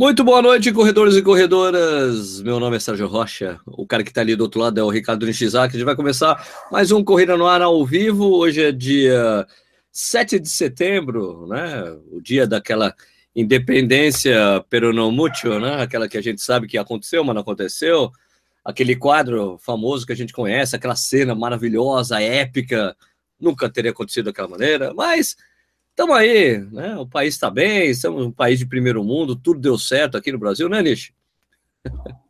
Muito boa noite, corredores e corredoras. Meu nome é Sérgio Rocha. O cara que está ali do outro lado é o Ricardo Nishizaki. A gente vai começar mais um Corrida no Ar ao vivo. Hoje é dia 7 de setembro, né? O dia daquela independência peronomútil, né? Aquela que a gente sabe que aconteceu, mas não aconteceu. Aquele quadro famoso que a gente conhece, aquela cena maravilhosa, épica. Nunca teria acontecido daquela maneira, mas Estamos aí, né? O país está bem, estamos um país de primeiro mundo, tudo deu certo aqui no Brasil, né, Nish?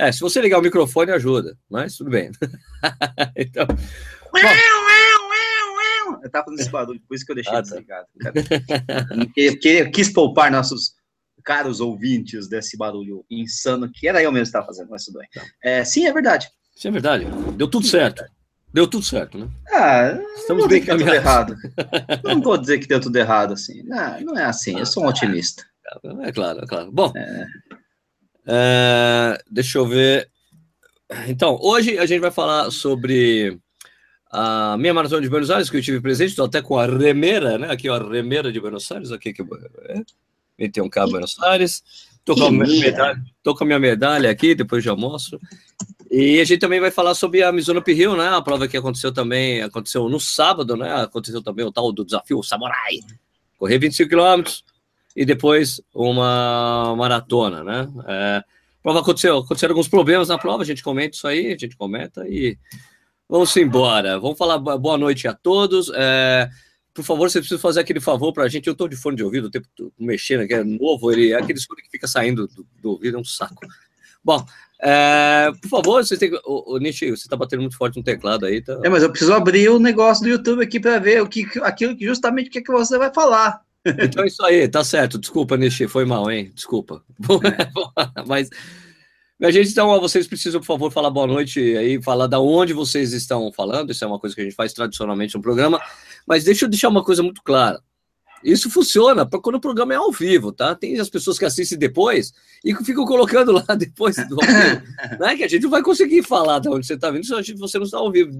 É, se você ligar o microfone ajuda, mas tudo bem. então, eu tava fazendo esse barulho, por isso que eu deixei ah, tá. desligado. Eu quis poupar nossos caros ouvintes desse barulho insano que era eu mesmo que estava fazendo, mas tudo bem. Tá. É, sim, é verdade. Sim, é verdade. Deu tudo certo. Deu tudo certo, né? Ah, Estamos bem que deu errado. não vou dizer que deu tudo errado assim. Não, não é assim, eu sou um otimista. É claro, é claro. Bom, é. É, deixa eu ver. Então, hoje a gente vai falar sobre a minha maratona de Buenos Aires, que eu tive presente, estou até com a remeira, né? Aqui, ó, a remeira de Buenos Aires, aqui que é, tem um cabo Buenos Aires. Estou com, com, a minha medalha aqui, depois já mostro. E a gente também vai falar sobre a Mizuno Hill, né? A prova que aconteceu também, aconteceu no sábado, né? Aconteceu também o tal do desafio Samurai. Correr 25 quilômetros e depois uma maratona, né? É, a prova aconteceu, aconteceram alguns problemas na prova, a gente comenta isso aí, a gente comenta e vamos embora. Vamos falar boa noite a todos. É, por favor, você precisa fazer aquele favor para a gente. Eu estou de fone de ouvido o tempo mexendo, que é novo, ele é aquele som que fica saindo do, do ouvido, é um saco. Bom, é, por favor, vocês têm. O, o Nishi, você está batendo muito forte no teclado aí. Tá... É, mas eu preciso abrir o negócio do YouTube aqui para ver o que, aquilo que justamente o que, é que você vai falar. Então é isso aí, tá certo. Desculpa, Nishi, foi mal, hein? Desculpa. É. mas. Minha gente, então, vocês precisam, por favor, falar boa noite aí, falar da onde vocês estão falando. Isso é uma coisa que a gente faz tradicionalmente no programa. Mas deixa eu deixar uma coisa muito clara. Isso funciona para quando o programa é ao vivo, tá? Tem as pessoas que assistem depois e que ficam colocando lá depois do ao vivo, né? Que a gente não vai conseguir falar de onde você está vindo se você não está ao vivo.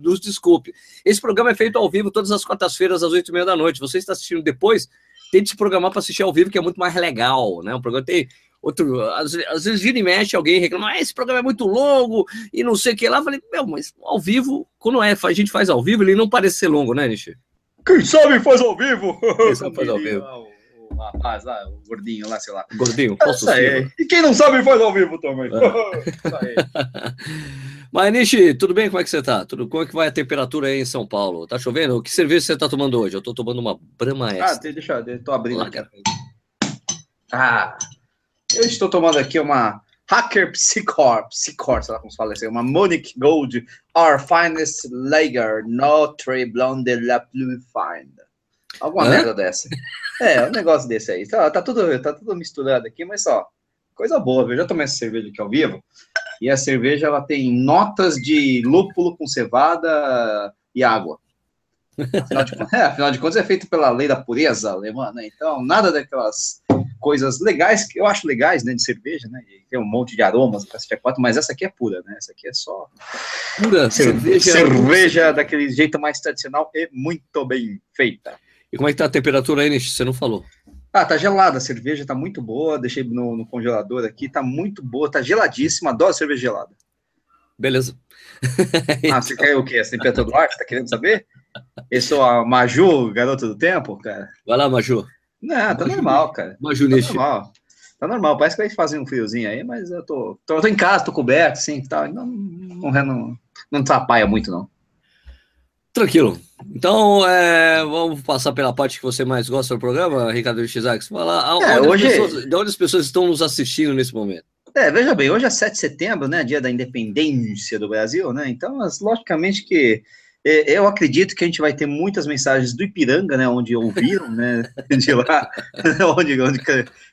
Nos desculpe. Esse programa é feito ao vivo todas as quartas-feiras às oito e meia da noite. Você está assistindo depois, tente se programar para assistir ao vivo, que é muito mais legal, né? O programa tem outro. Às, às vezes vira e mexe, alguém reclama, ah, esse programa é muito longo e não sei o que lá. Eu falei, meu, mas ao vivo, quando é, a gente faz ao vivo, ele não parece ser longo, né, Nishi? Quem sabe faz ao vivo. Quem sabe faz ao vivo. O, rapaz lá, o gordinho lá, sei lá. Gordinho, posso ser. E quem não sabe faz ao vivo também. É. Mas, Nishi, tudo bem? Como é que você tá? Tudo, como é que vai a temperatura aí em São Paulo? Tá chovendo? Que cerveja você tá tomando hoje? Eu tô tomando uma Brahma S. Ah, deixa eu, tô abrindo aqui. Ah, eu estou tomando aqui uma Hacker Psychor, Psychor, sei lá como se fala assim, uma Monique Gold, Our Finest Lager, Notre Blonde La Plus Fine. Alguma Hã? merda dessa. É, um negócio desse aí. Tá, tá, tudo, tá tudo misturado aqui, mas só, coisa boa, viu? Eu já tomei essa cerveja aqui ao vivo, e a cerveja, ela tem notas de lúpulo com cevada e água. Afinal de, é, afinal de contas, é feito pela lei da pureza alemã, né? Então, nada daquelas coisas legais, que eu acho legais, né, de cerveja, né, e tem um monte de aromas, mas essa aqui é pura, né, essa aqui é só pura cerveja, cerveja daquele jeito mais tradicional e muito bem feita. E como é que tá a temperatura aí, Nish? Você não falou. Ah, tá gelada, a cerveja tá muito boa, deixei no, no congelador aqui, tá muito boa, tá geladíssima, adoro cerveja gelada. Beleza. ah, você quer o quê? A temperatura do ar, você tá querendo saber? Eu sou a Maju, garota do tempo, cara. Vai lá, Maju. Não, tá normal, cara. Uma Tá normal. Tá normal. Parece que vai fazer um friozinho aí, mas eu tô, tô, tô em casa, tô coberto, assim, tal. Não, não, não, não atrapalha muito, não. Tranquilo. Então, é, vamos passar pela parte que você mais gosta do programa, Ricardo Chizax. Falar é, hoje... Pessoas, de onde as pessoas estão nos assistindo nesse momento. É, veja bem, hoje é 7 de setembro, né, dia da independência do Brasil, né, então, logicamente que eu acredito que a gente vai ter muitas mensagens do Ipiranga, né, onde ouviram, né, de lá, onde, onde,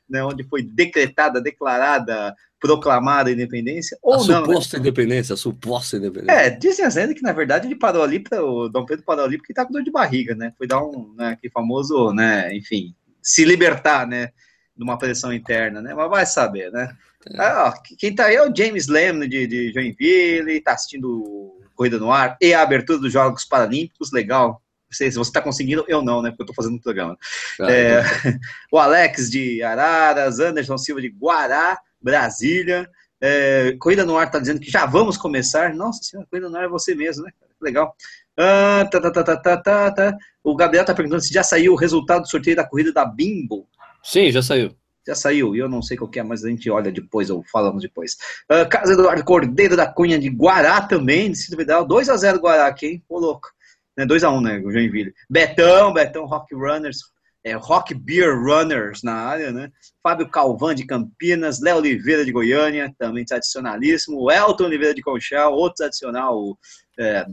né, onde foi decretada, declarada, proclamada a independência, ou a não. Né? Suposta né? independência, a suposta independência. É, dizem as lendas que, na verdade, ele parou ali, para o Dom Pedro parou ali porque tá com dor de barriga, né, foi dar um, né, aquele famoso, né, enfim, se libertar, né, de uma pressão interna, né, mas vai saber, né. É. Ah, ó, quem tá aí é o James Lemon de, de Joinville, tá assistindo Corrida no Ar e a abertura dos Jogos Paralímpicos, legal. Se você está conseguindo, eu não, né? Porque eu estou fazendo o programa. é, o Alex de Araras, Anderson Silva de Guará, Brasília. É, Corrida no Ar está dizendo que já vamos começar. Nossa senhora, Corrida no Ar é você mesmo, né? Legal. Ah, tá, tá, tá, tá, tá, tá. O Gabriel está perguntando se já saiu o resultado do sorteio da corrida da Bimbo. Sim, já saiu. Já saiu, e eu não sei qual é, mas a gente olha depois, ou falamos depois. Uh, Casa Eduardo Cordeiro da Cunha de Guará também, Distrito Federal, 2x0 Guará aqui, hein? Ô, louco. Né, 2x1, né, o Joinville. Betão, Betão Rock Runners, é, Rock Beer Runners na área, né? Fábio Calvan de Campinas, Léo Oliveira de Goiânia, também tradicionalíssimo. Elton Oliveira de Conchal, outro tradicional é,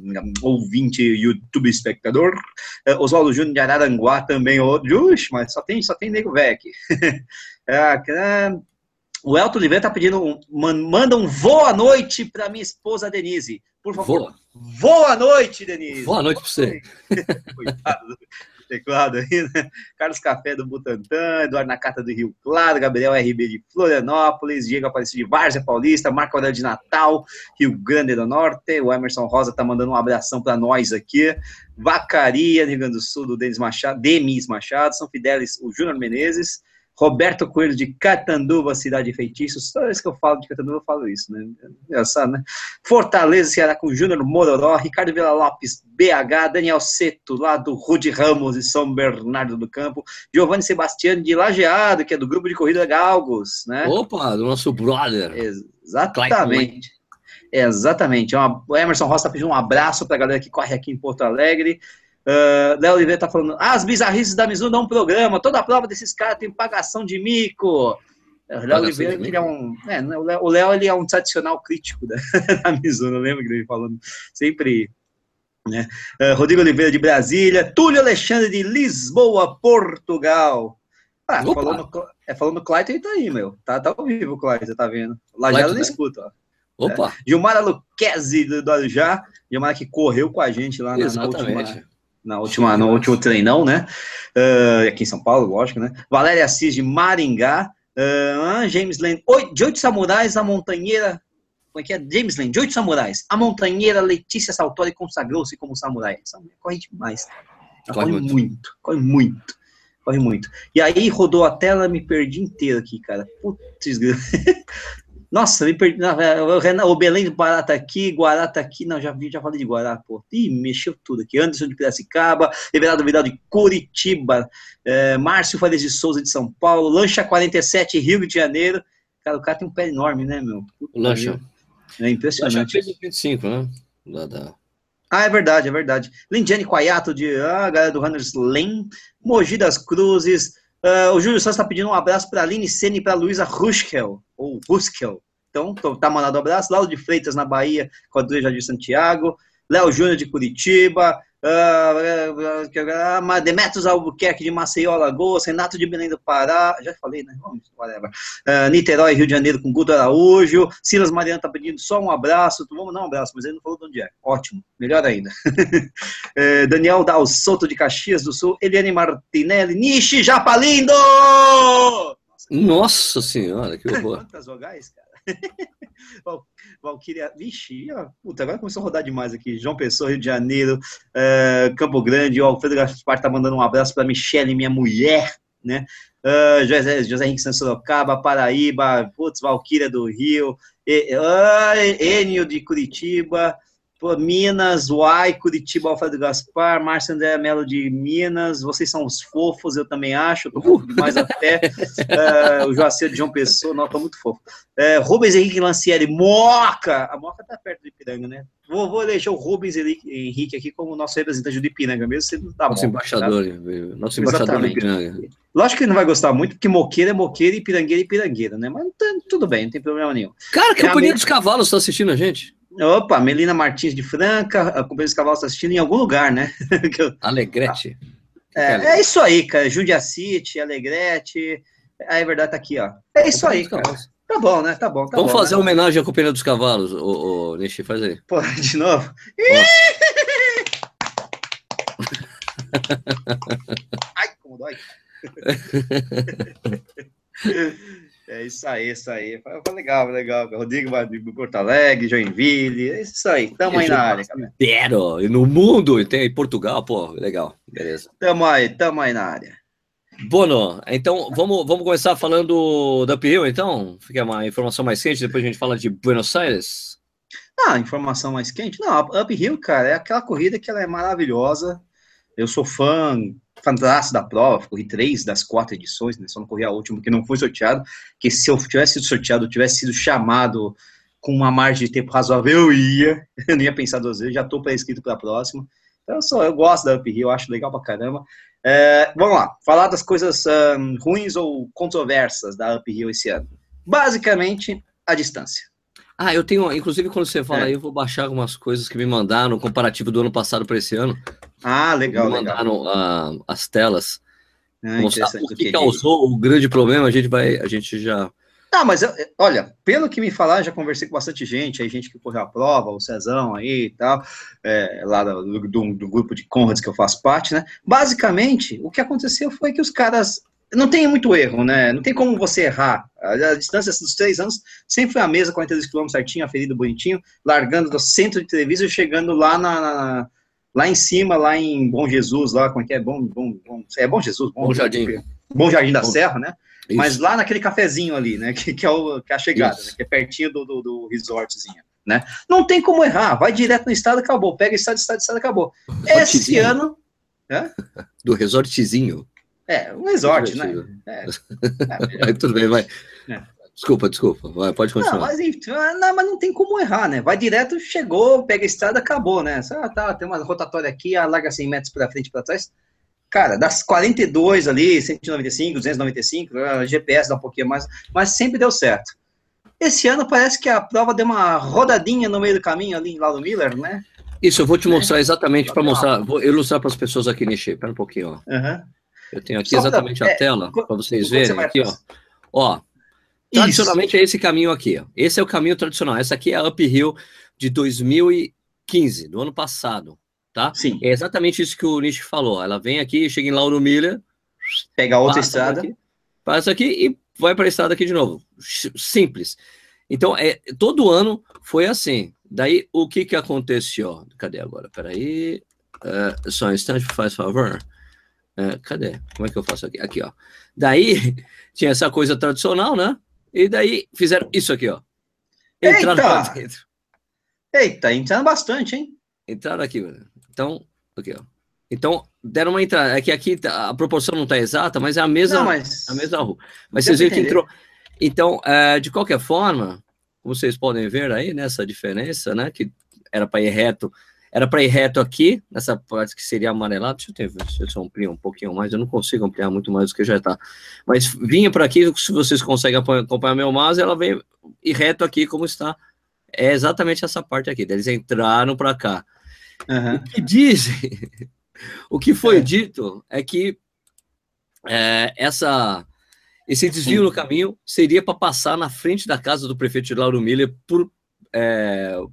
ouvinte, YouTube espectador. É, Oswaldo Júnior de Araranguá também, outro. Ux, mas só tem, só tem nego velho aqui. É, é, o Elton Oliveira tá pedindo, um, manda um boa noite para minha esposa Denise, por favor. Boa noite, Denise. Boa noite para você. Coitado teclado aí, né? Carlos Café do Butantã, Eduardo Nakata do Rio Claro, Gabriel RB de Florianópolis, Diego Aparecido de Várzea Paulista, Marco Aurélio de Natal, Rio Grande do Norte, o Emerson Rosa tá mandando um abração para nós aqui, Vacaria, Rio Grande do Sul, do Denis Machado, Demis Machado, São Fidélis, o Júnior Menezes, Roberto Coelho de Catanduva, cidade de feitiços. Toda vez que eu falo de Catanduva, eu falo isso, né? Engraçado, né? Fortaleza, Ceará com Júnior Mororó, Ricardo Vila Lopes, BH, Daniel Seto, lá do Rude Ramos e São Bernardo do Campo, Giovanni Sebastiano de Lajeado, que é do grupo de corrida Galgos, né? Opa, do nosso brother. Exatamente. Exatamente. É uma, o Emerson Rosa pedindo um abraço para a galera que corre aqui em Porto Alegre. Uh, Léo Oliveira tá falando, ah, as bizarrices da Mizuno dão um programa, toda a prova desses caras tem pagação de mico. O Léo Oliveira, ele é um. É, né, o Léo ele é um tradicional crítico da, da Mizuno, lembra que ele falando sempre. Né? Uh, Rodrigo Oliveira de Brasília, Túlio Alexandre de Lisboa, Portugal. Ah, falando, é, falando Clayton, ele tá aí, meu. Tá, tá ao vivo o Clayton, tá vendo? Lá já ele escuta, ó. Opa! É. Gilmara Luquezzi do, do Arujá, Gilmara que correu com a gente lá na, na última na última, no último treinão, né? Uh, aqui em São Paulo, lógico, né? Valéria Assis de Maringá, uh, James Lane, Oi, de oito samurais, a montanheira, como é que é? James Lane, de oito samurais, a montanheira Letícia Saltori consagrou-se como samurai. Essa mulher corre demais. Ela corre, corre muito. muito, corre muito, corre muito. E aí rodou a tela, me perdi inteiro aqui, cara. Putz, Nossa, me perdi. o Belém do Pará tá aqui, Guará tá aqui. Não, já vi, já falei de Guará, pô. Ih, mexeu tudo aqui. Anderson de Piracicaba, Everaldo Vidal de Curitiba, é, Márcio Farias de Souza de São Paulo, Lancha 47, Rio de Janeiro. Cara, o cara tem um pé enorme, né, meu? Puta Lancha. É impressionante. Lancha 25, né? Da, da... Ah, é verdade, é verdade. Lindiane Quaiato, de ah, galera do Runners Lane, Mogi das Cruzes, Uh, o Júlio Santos está pedindo um abraço para a Aline Sene e para a Luísa Ruskel, ou Ruskel. Então, tá mandando um abraço. Lauro de Freitas, na Bahia, Quadrilha de Santiago. Léo Júnior de Curitiba. Uh, Demetrios Albuquerque de Maceió, Alagoas, Renato de Belém do Pará, já falei, né? Vamos, whatever. Uh, Niterói, Rio de Janeiro, com Guto Araújo. Silas Mariano tá pedindo só um abraço. Vamos dar um abraço, mas ele não falou de onde é. Ótimo, melhor ainda. uh, Daniel Dal Soto de Caxias do Sul, Eliane Martinelli, Nishi Japalindo! Nossa, Nossa senhora, que horror. Quantas vogais, cara. Valquíria, vixe, ó, puta, agora começou a rodar demais aqui. João Pessoa, Rio de Janeiro, uh, Campo Grande, o Alfredo Gaspar tá mandando um abraço para Michele, minha mulher, né? Uh, José, José Henrique Sorocaba, Paraíba, putz, Valquíria do Rio, e, uh, Enio de Curitiba, Pô, Minas, Uai, Curitiba, Alfredo Gaspar, Márcio André Melo de Minas, vocês são os fofos, eu também acho, eu tô fofo demais até. uh, o Joacir de João Pessoa, não, tô muito fofo. Uh, Rubens Henrique Lancieri, Moca! A Moca tá perto do Ipiranga, né? Vou, vou deixar o Rubens Henrique aqui como nosso representante do Ipiranga, mesmo se não tá nosso embaixador, tá? nosso embaixador do Ipiranga. Lógico que ele não vai gostar muito, porque moqueira é moqueira e pirangueira é pirangueira, né? Mas tá, tudo bem, não tem problema nenhum. Cara, que Companhia dos Cavalos tá assistindo a gente? Opa, Melina Martins de Franca, a Companhia dos Cavalos está assistindo em algum lugar, né? Alegrete. É, é, isso aí, cara. Jundiacite, Alegrete. É verdade, tá aqui, ó. É isso aí, cara. Tá bom, né? Tá bom. Tá Vamos bom, fazer né? homenagem à Companhia dos Cavalos, ô, ô Nishi, faz aí. Pô, de novo? Ai, como dói. É isso aí, isso aí. Foi legal, legal. Rodrigo vai de Porto Alegre, Joinville, é isso aí. Tamo aí na área, cara. Zero. E no mundo, tem em Portugal, pô, legal. Beleza. Tamo aí, tamo aí na área. Bono, então vamos, vamos começar falando da Uphill, então? Fica uma informação mais quente, depois a gente fala de Buenos Aires. Ah, informação mais quente? Não, a Uphill, cara, é aquela corrida que ela é maravilhosa. Eu sou fã fantástico da prova, corri três das quatro edições, né? Só não corri a última que não foi sorteado. Que se eu tivesse sido sorteado, eu tivesse sido chamado com uma margem de tempo razoável, eu ia. Eu não ia pensar duas vezes, já estou pré-inscrito para a próxima. Então, eu, sou, eu gosto da Up Hill, acho legal pra caramba. É, vamos lá, falar das coisas ruins ou controversas da Up Hill esse ano. Basicamente, a distância. Ah, eu tenho, inclusive quando você fala é. aí, eu vou baixar algumas coisas que me mandaram, comparativo do ano passado para esse ano. Ah, legal, mandaram legal. Uh, as telas. Ah, mostrar o que, causou o grande problema, a gente vai, a gente já ah, mas olha, pelo que me falaram, já conversei com bastante gente, aí gente que correu a prova, o Cezão aí e tal, é, lá do, do, do, grupo de Conrads que eu faço parte, né? Basicamente, o que aconteceu foi que os caras. Não tem muito erro, né? Não tem como você errar. A, a distância dos três anos sempre foi a mesma, 42 km certinho, aferido bonitinho, largando do centro de televisão e chegando lá na, na, lá em cima, lá em Bom Jesus, lá, como é que é? Bom, bom, bom, é Bom Jesus? Bom, bom Jardim. Bom Jardim da bom. Serra, né? Isso. Mas lá naquele cafezinho ali, né? Que, que, é, o, que é a chegada, né, que é pertinho do, do, do, resortzinho, né? Não tem como errar, vai direto no estado, acabou. Pega estado, estado, estado, acabou. Esse ano. É? Do resortzinho. É, um resort, né? É. É. Tudo bem, vai. É. Desculpa, desculpa. Vai, pode continuar. Não mas, não, mas não tem como errar, né? Vai direto, chegou, pega a estrada, acabou, né? Ah, tá, tem uma rotatória aqui, larga 100 metros para frente para trás cara, das 42 ali, 195, 295, a GPS dá um pouquinho mais, mas sempre deu certo. Esse ano parece que a prova deu uma rodadinha no meio do caminho ali lá no Miller, né? Isso, eu vou te mostrar exatamente para mostrar, vou ilustrar para as pessoas aqui, Nishi, espera um pouquinho, ó. Uhum. Eu tenho aqui Só exatamente pra, a é, tela para vocês verem aqui, ó. Ó, tradicionalmente Isso. é esse caminho aqui, ó. Esse é o caminho tradicional. Essa aqui é a uphill de 2015, do ano passado tá? Sim. É exatamente isso que o Nish falou. Ela vem aqui, chega em Lauro Miller, pega outra estrada, aqui, passa aqui e vai para a estrada aqui de novo. Simples. Então, é, todo ano foi assim. Daí, o que que aconteceu? Cadê agora? Peraí. Uh, só um instante, faz favor. Uh, cadê? Como é que eu faço aqui? Aqui, ó. Daí, tinha essa coisa tradicional, né? E daí, fizeram isso aqui, ó. Entraram Eita! dentro. Eita, entrando bastante, hein? Entraram aqui, então, aqui, ó. Então, deram uma entrada. É que aqui tá, a proporção não está exata, mas é a mesma, não, mas... a mesma rua. Mas vocês viram que entrou. Então, é, de qualquer forma, vocês podem ver aí nessa diferença, né? Que era para ir reto. Era para ir reto aqui, nessa parte que seria amarelado. Deixa eu ter, se eu ampliar um pouquinho mais. Eu não consigo ampliar muito mais do que já está. Mas vinha para aqui, se vocês conseguem acompanhar meu mouse, ela vem ir reto aqui como está. É exatamente essa parte aqui. Eles entraram para cá. Uhum. O que dizem, o que foi é. dito é que é, essa, esse desvio Sim. no caminho seria para passar na frente da casa do prefeito Lauro Miller por, é, por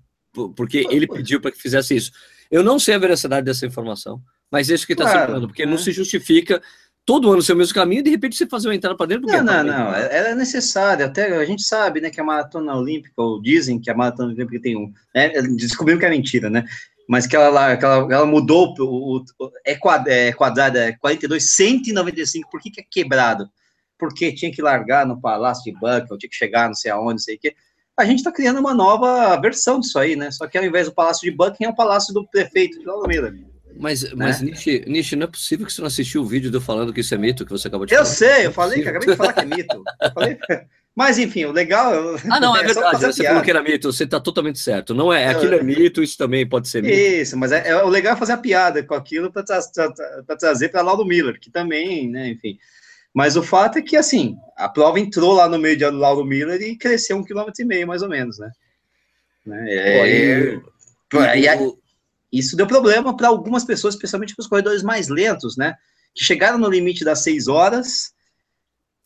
porque ele pediu para que fizesse isso. Eu não sei a veracidade dessa informação, mas isso que está claro, circulando, porque não é. se justifica todo ano ser o mesmo caminho e de repente você fazer uma entrada para dentro. Não, não, não. Ela é necessária. Até a gente sabe, né, que a maratona olímpica, ou dizem que a maratona olímpica tem um. Né, descobrimos que é mentira, né? mas que ela, que ela, ela mudou, o, o, é, é quadrada, é 42, 195, por que, que é quebrado? Porque tinha que largar no Palácio de Buckingham, tinha que chegar não sei aonde, não sei o quê. A gente está criando uma nova versão disso aí, né? Só que ao invés do Palácio de Buckingham, é o Palácio do prefeito de Almeida. Mas, né? mas Nishi, Nishi, não é possível que você não assistiu o vídeo de eu falando que isso é mito, que você acabou de eu falar. Eu sei, eu falei, que acabei de falar que é mito. Falei... Mas enfim, o legal. Ah, não, é, é verdade. Você falou que era mito, você está totalmente certo. Não é, aquilo é mito, isso também pode ser mito. Isso, mas é, é o legal é fazer a piada com aquilo para tra tra tra trazer para Laudo Miller, que também, né, enfim. Mas o fato é que, assim, a prova entrou lá no meio de Laudo Miller e cresceu um quilômetro e meio, mais ou menos, né? né? É, Pô, e, e, isso deu problema para algumas pessoas, especialmente para os corredores mais lentos, né? Que chegaram no limite das seis horas.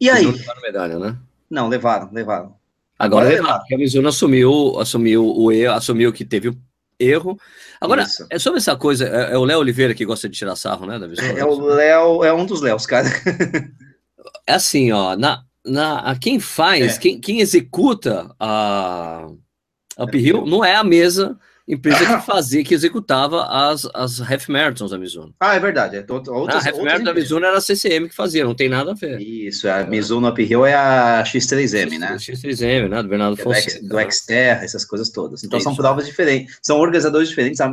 E aí? Não medalha, né? Não, levaram, levaram. Agora, Agora levaram, porque a Mizuno assumiu, assumiu o erro, assumiu que teve erro. Agora, Isso. é sobre essa coisa, é, é o Léo Oliveira que gosta de tirar sarro, né, da? É, é o Léo, é um dos Léos, cara. é assim, ó, na, na, quem faz, é. quem, quem executa a Uphill não é a mesa empresa que fazia, que executava as, as half marathons da Mizuno. Ah, é verdade. É, outras, a half marathon da Mizuno era a CCM que fazia, não tem nada a ver. Isso, a Mizuno Uphill é a X3M, X, né? X3M, né? Do Bernardo é Fonseca. Do, Xterra, essas coisas todas. Então Isso. são provas diferentes, são organizadores diferentes. A,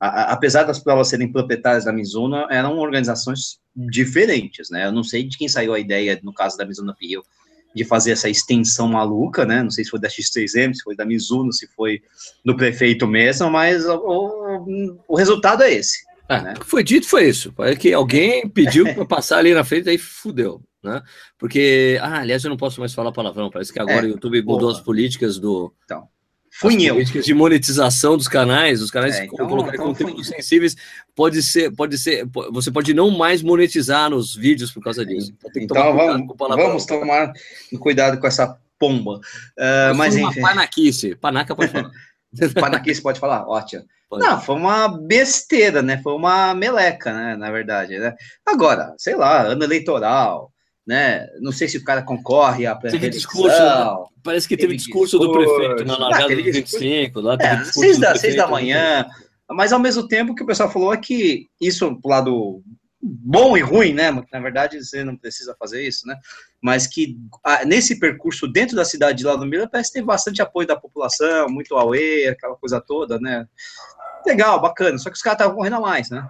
a, apesar das provas serem proprietárias da Mizuno, eram organizações diferentes, né? Eu não sei de quem saiu a ideia, no caso da Mizuno Uphill, de fazer essa extensão maluca, né? Não sei se foi da X3M, se foi da Mizuno, se foi do prefeito mesmo, mas o, o, resultado é esse. É, né? Foi dito, foi isso. É que alguém pediu para passar ali na frente, aí fudeu, né? Porque, ah, aliás, eu não posso mais falar palavrão, parece que agora é, o YouTube mudou as políticas do. Então. Funil. políticas de monetização dos canais, os canais é, então, colocarem então conteúdos sensíveis, pode ser, pode ser, você pode não mais monetizar nos vídeos por causa disso. Então, então vamos, vamos tomar cuidado com essa pomba. Uh, mas enfim. Panaquice, panaca pode falar. panaquice pode falar? Ótimo. Pode. Não, foi uma besteira, né? Foi uma meleca, né? Na verdade, né? Agora, sei lá, ano eleitoral, né? Não sei se o cara concorre à Teve discurso, parece que teve, teve discurso, discurso, do prefeito na largada ah, do 25, lá é, seis, da, seis da manhã, mas ao mesmo tempo que o pessoal falou é que isso pro lado bom e ruim, né? Na verdade, você não precisa fazer isso, né? Mas que nesse percurso dentro da cidade de lá do Miller parece ter bastante apoio da população, muito away, aquela coisa toda, né? Legal, bacana, só que os caras estavam correndo a mais, né?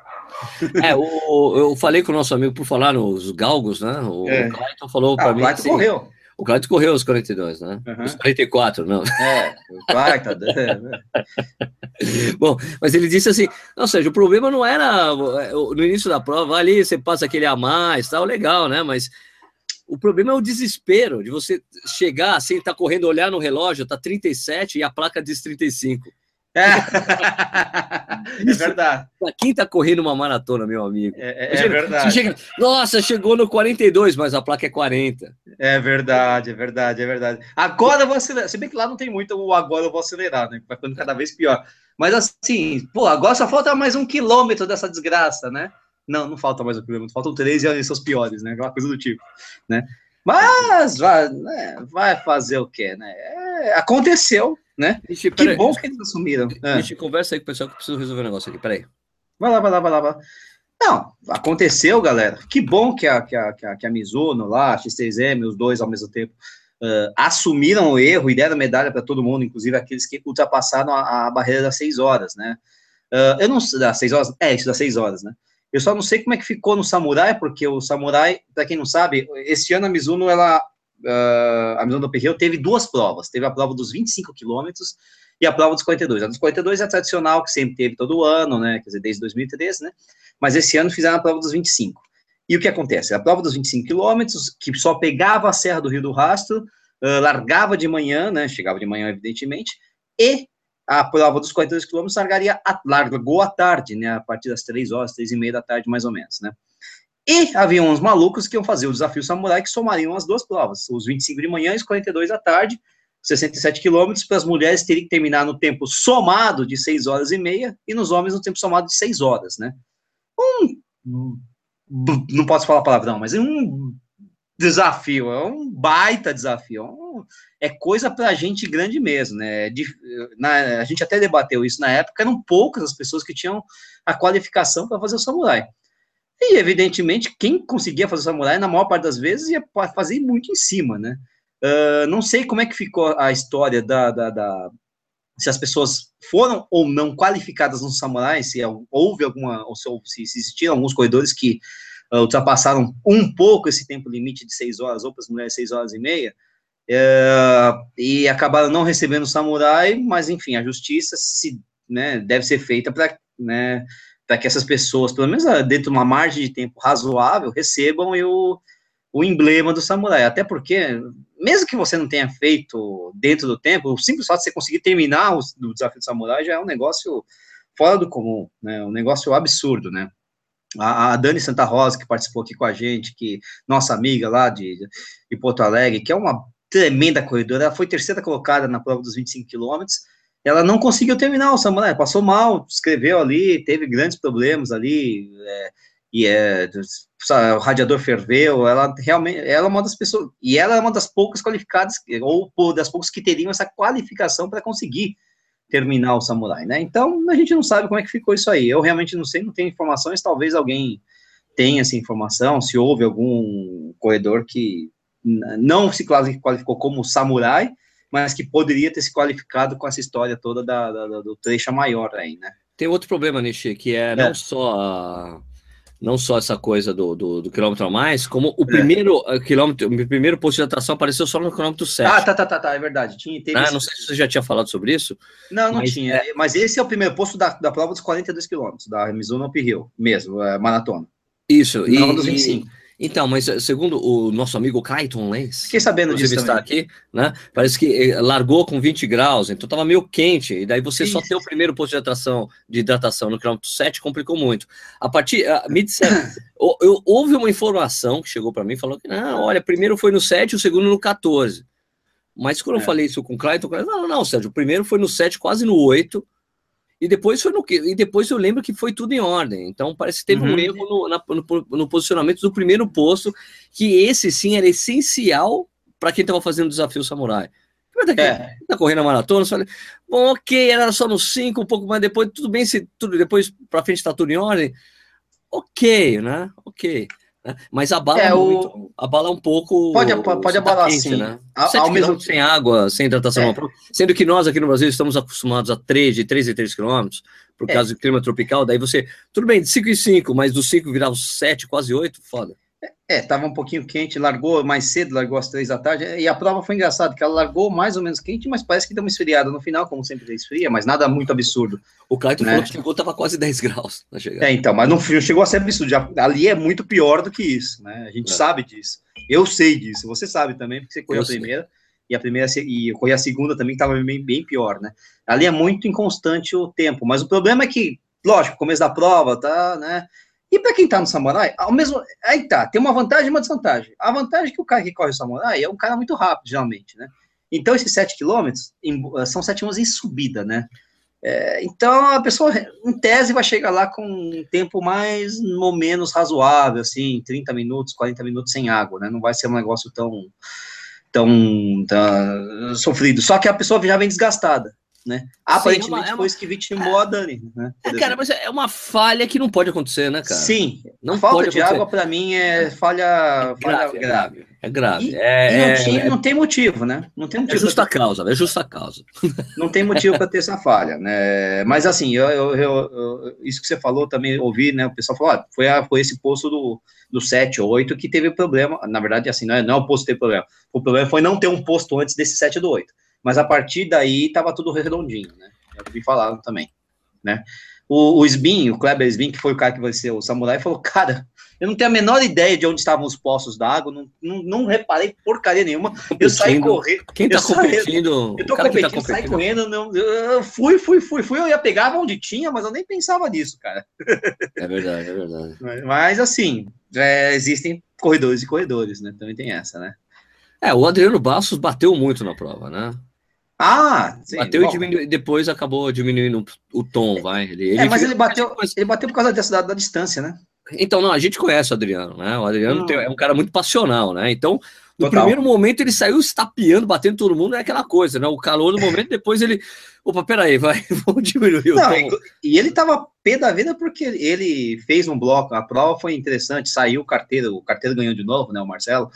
É, o, eu falei com o nosso amigo, por falar nos galgos, né? O, é. Clayton falou para ah, mim. O Clayton assim, correu. O Clayton correu os 42, né? Uhum. Os 44, não. É, o Clayton. Bom, mas ele disse assim: não, seja, o problema não era no início da prova, ali você passa aquele a mais, tal, legal, né? Mas o problema é o desespero de você chegar estar tá correndo, olhar no relógio, tá 37 e a placa diz 35. É, é verdade. Pra quem tá correndo uma maratona, meu amigo. É, é, é verdade. Chega, Nossa, chegou no 42, mas a placa é 40. É verdade, é verdade, é verdade. Agora eu vou acelerar. Se bem que lá não tem muito o agora eu vou acelerar, né? Vai ficando cada vez pior. Mas assim, pô, agora só falta mais um quilômetro dessa desgraça, né? Não, não falta mais um quilômetro, faltam três e são os piores, né? Aquela coisa do tipo, né? Mas vai, né? vai fazer o quê, né? É, aconteceu, né? Ixi, que bom que eles assumiram. A gente conversa aí com o pessoal que eu preciso resolver um negócio aqui, peraí. Vai lá, vai lá, vai lá, vai lá. Não, aconteceu, galera. Que bom que a, que a, que a, que a Mizuno lá, a X3M, os dois ao mesmo tempo, uh, assumiram o erro e deram medalha para todo mundo, inclusive aqueles que ultrapassaram a, a barreira das seis horas, né? Uh, eu não sei, das seis horas? É, isso das seis horas, né? Eu só não sei como é que ficou no Samurai, porque o Samurai, para quem não sabe, esse ano a Mizuno, ela uh, a Mizuno do teve duas provas. Teve a prova dos 25 quilômetros e a prova dos 42. A dos 42 é tradicional, que sempre teve todo ano, né? Quer dizer, desde 2013, né? Mas esse ano fizeram a prova dos 25. E o que acontece? A prova dos 25 quilômetros, que só pegava a Serra do Rio do Rastro, uh, largava de manhã, né? Chegava de manhã, evidentemente, e a prova dos 42 quilômetros largaria largou à tarde, né? A partir das 3 horas, 3 e meia da tarde, mais ou menos, né? E havia uns malucos que iam fazer o desafio samurai que somariam as duas provas, os 25 de manhã e os 42 da tarde, 67 quilômetros, para as mulheres terem que terminar no tempo somado de 6 horas e meia e nos homens no tempo somado de 6 horas, né? Um, não posso falar palavrão, mas é um desafio, é um baita desafio, é, um, é coisa para gente grande mesmo, né? De, na, a gente até debateu isso na época, eram poucas as pessoas que tinham a qualificação para fazer o samurai. E, evidentemente, quem conseguia fazer o samurai, na maior parte das vezes, ia fazer muito em cima, né? Uh, não sei como é que ficou a história da, da, da, se as pessoas foram ou não qualificadas no samurai, se houve alguma, ou se, existiram alguns corredores que uh, ultrapassaram um pouco esse tempo limite de seis horas, ou para as mulheres seis horas e meia, uh, e acabaram não recebendo o samurai, mas enfim, a justiça se, né, deve ser feita para né, que essas pessoas, pelo menos ah, dentro de uma margem de tempo razoável, recebam o, o emblema do samurai. Até porque, mesmo que você não tenha feito dentro do tempo, o simples fato de você conseguir terminar o, o desafio do samurai já é um negócio fora do comum, né? Um negócio absurdo, né? A, a, Dani Santa Rosa, que participou aqui com a gente, que nossa amiga lá de, de Porto Alegre, que é uma tremenda corredora, ela foi terceira colocada na prova dos 25 quilômetros, ela não conseguiu terminar o samurai, passou mal, escreveu ali, teve grandes problemas ali, é, e é, o radiador ferveu, ela realmente, ela é uma das pessoas, e ela é uma das poucas qualificadas, ou das poucas que teriam essa qualificação para conseguir terminar o samurai, né? Então, a gente não sabe como é que ficou isso aí. Eu realmente não sei, não tenho informações, talvez alguém tenha essa informação, se houve algum corredor que não se qualificou como samurai, mas que poderia ter se qualificado com essa história toda da, da do trecho maior aí, né? Tem outro problema, Nishi, que é, é. não só não só essa coisa do, do, do quilômetro a mais, como o é. primeiro é. quilômetro, o primeiro posto de atração apareceu só no quilômetro 7. Ah, tá, tá, tá, tá é verdade. Tinha, teve ah, Não sei se você já tinha falado sobre isso. Não, não mas, tinha. É... Mas esse é o primeiro posto da, da prova dos 42 quilômetros, da Mizuno Uphill, mesmo, é, maratona. Isso, não e, dos 25. E, então, mas eh, segundo o nosso amigo Clayton Lenz, fiquei sabendo disso está aqui, né? Parece que eh, largou com 20 graus, então estava meio quente, e daí você Isso. só ter o primeiro posto de atração de hidratação no quilômetro 7 complicou muito. A partir, uh, me disseram, houve uma informação que chegou para mim falou que não, olha, primeiro foi no 7, o segundo no 14. Mas quando é. eu falei isso com o Clayton, o Clayton, não, não, não, Sérgio, o primeiro foi no 7, quase no 8, e depois foi no que e depois eu lembro que foi tudo em ordem. Então parece que teve uhum. um erro no, na, no, no, posicionamento do primeiro posto, que esse sim era essencial para quem estava fazendo o desafio samurai. Tá, é. tá correndo a maratona, fala, bom, ok, era só no 5, um pouco mais depois, tudo bem, se tudo depois para frente está tudo em ordem, ok, né? Ok. Né? Mas abala é, muito, o... abala um pouco. Pode, pode abalar quente, sim. Né? A, ao mesmo sem água, sem hidratação, é. sendo que nós aqui no Brasil estamos acostumados a 3, de 3 e 3 quilômetros, por é. causa do clima tropical, daí você, tudo bem, de 5 e 5, mas do 5 virar os 7, quase 8, foda. É, estava um pouquinho quente, largou mais cedo, largou às três da tarde, e a prova foi engraçada, que ela largou mais ou menos quente, mas parece que deu uma esfriada no final, como sempre esfria, mas nada muito absurdo. O Clayton né? falou que chegou, estava quase 10 graus na chegada. É, então, mas não chegou a ser absurdo, já, ali é muito pior do que isso, né, a gente é. sabe disso, eu sei disso, você sabe também, porque você correu a primeira, e a primeira e eu corri a segunda também, que estava bem, bem pior, né, ali é muito inconstante o tempo, mas o problema é que, lógico, começo da prova, tá, né, e para quem está no samurai, ao mesmo. Aí tá, tem uma vantagem e uma desvantagem. A vantagem é que o cara que corre o samurai é um cara muito rápido, geralmente, né? Então, esses 7 quilômetros são 7 km em subida, né? É, então, a pessoa, em tese, vai chegar lá com um tempo mais ou menos razoável, assim, 30 minutos, 40 minutos sem água, né? Não vai ser um negócio tão, tão, tão sofrido. Só que a pessoa já vem desgastada né? Aparentemente Sim, é uma, é uma, foi isso que vitimou é, a Dani, né? É, cara, mas é uma falha que não pode acontecer, né, cara? Sim, não falta pode de acontecer. água para mim é falha, falha grave. grave. É grave. E, e não, tinha, não, tem motivo, né? Não tem motivo. É justa ter... causa, é justa causa. Não tem motivo para ter essa falha, né? Mas assim, eu, eu, eu, isso que você falou também ouvi, né? O pessoal falou, ah, foi, a, foi esse posto do, do 7 ou 8 que teve problema. Na verdade, assim, não é, não é o posto ter problema. O problema foi não ter um posto antes desse 7 do 8 mas a partir daí estava tudo redondinho, né? É que me falaram também, né? O, o Sbin, o Kleber Sbin, que foi o cara que vai ser o samurai, falou, cara, eu não tenho a menor ideia de onde estavam os poços d'água, não, não, não, reparei porcaria nenhuma. Eu saí correndo. Quem tá competindo? eu tô competindo, tá saí correndo, não, eu fui, fui, fui, fui, eu ia pegar onde tinha, mas eu nem pensava nisso, cara. É verdade, é verdade. Mas, assim, é, existem corredores e corredores, né? Também tem essa, né? É, o Adriano Bastos bateu muito na prova, né? Ah, sim. Bateu bom. e diminuiu, depois acabou diminuindo o tom, vai. Ele, ele é, mas ele bateu, ele bateu por causa dessa, da, da, distância, né? Então, não, a gente conhece o Adriano, né? O Adriano hum. tem, é um cara muito passional, né? Então, no Total. primeiro momento ele saiu estapeando, batendo todo mundo, é aquela coisa, né? O calor do momento, depois ele. Opa, peraí, vai, vamos diminuir não, o tom. E ele tava pé da vida porque ele fez um bloco, a prova foi interessante, saiu o carteiro, o carteiro ganhou de novo, né? O Marcelo,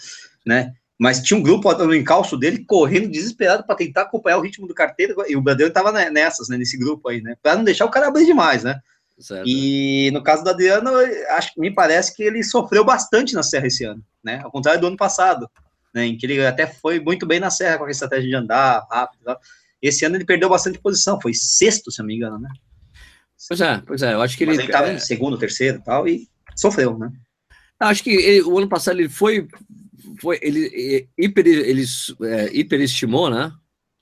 né? Mas tinha um grupo no encalço dele correndo desesperado para tentar acompanhar o ritmo do carteiro, e o Bandeira estava nessas, né, nesse grupo aí, né, para não deixar o cara abrir demais, né. Certo. E no caso do Adriano, acho que me parece que ele sofreu bastante na Serra esse ano, né, ao contrário do ano passado, né, em que ele até foi muito bem na Serra com a estratégia de andar rápido. Tal. Esse ano ele perdeu bastante posição, foi sexto, se não me engano, né. Pois é, pois é, eu acho que Mas ele estava é... em segundo, terceiro e tal, e sofreu, né. Acho que ele, o ano passado ele foi foi, ele, hiper, ele é, hiperestimou, né?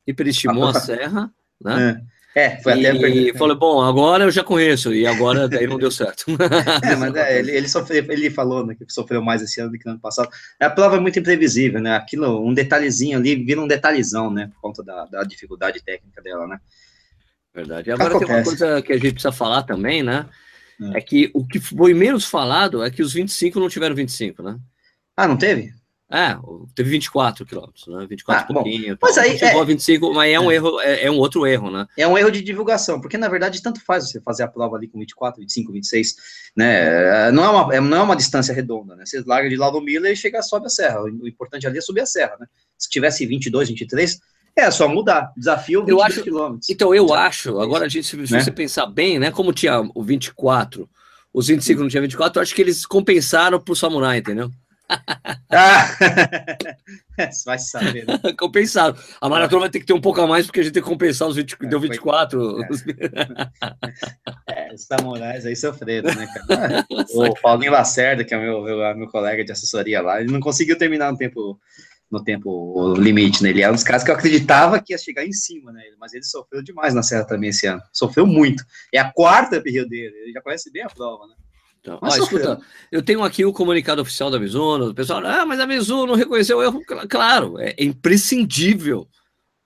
Hiperestimou a serra, né? É, é foi até e falou, bom, agora eu já conheço, e agora daí não deu certo. é, mas é, ele, ele, sofreu, ele falou né, que sofreu mais esse ano do que no ano passado. A prova é muito imprevisível, né? Aquilo, um detalhezinho ali vira um detalhezão, né? Por conta da, da dificuldade técnica dela, né? Verdade. E agora Acontece. tem uma coisa que a gente precisa falar também, né? é. é que o que foi menos falado é que os 25 não tiveram 25, né? Ah, não teve? É, teve 24 quilômetros, né? 24 ah, pouquinho. Bom, mas aí chegou é, a 25, mas é um é. erro, é, é, um outro erro, né? É um erro de divulgação, porque na verdade tanto faz você fazer a prova ali com 24, 25, 26, né? Não é uma, é, não é uma distância redonda, né? Você larga de lá no Miller e chega sobe a serra. O importante ali é subir a serra, né? Se tivesse 22, 23, é só mudar. Desafio 22 eu acho, quilômetros. Então eu acho, agora a gente se, se né? você pensar bem, né? Como tinha o 24, os 25 não tinha 24, eu acho que eles compensaram pro samurai, entendeu? Ah, vai saber. Né? Compensado. A maratona vai ter que ter um pouco a mais, porque a gente tem que compensar os 20, é, deu 24. É, os samurais aí sofreram, né, cara? O Paulinho Lacerda, que é meu, meu, meu colega de assessoria lá, ele não conseguiu terminar no tempo no tempo limite, né? Ele é um dos caras que eu acreditava que ia chegar em cima, né? Mas ele sofreu demais na Serra também esse ano. Sofreu muito. É a quarta período dele, ele já conhece bem a prova, né? Então, ó, escuta, eu tenho aqui o comunicado oficial da Mizuno, o pessoal, ah, mas a Mizuno reconheceu o erro. Claro, é imprescindível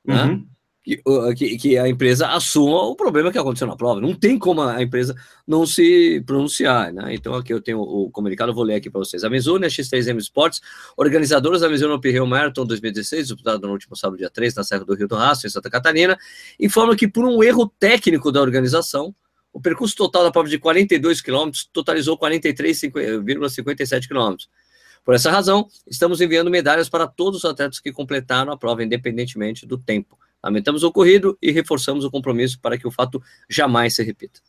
né? uhum. que, que, que, a empresa assuma o problema que aconteceu na prova. Não tem como a empresa não se pronunciar, né? Então aqui eu tenho o comunicado, vou ler aqui para vocês. A Mizuno e a X3M Sports, organizadoras da Mizuno Uphill Marathon 2016, disputado no último sábado, dia 3, na Serra do Rio do Rastro, em Santa Catarina, informam que por um erro técnico da organização, o percurso total da prova de 42 quilômetros totalizou 43,57 quilômetros. Por essa razão, estamos enviando medalhas para todos os atletas que completaram a prova, independentemente do tempo. Lamentamos o ocorrido e reforçamos o compromisso para que o fato jamais se repita.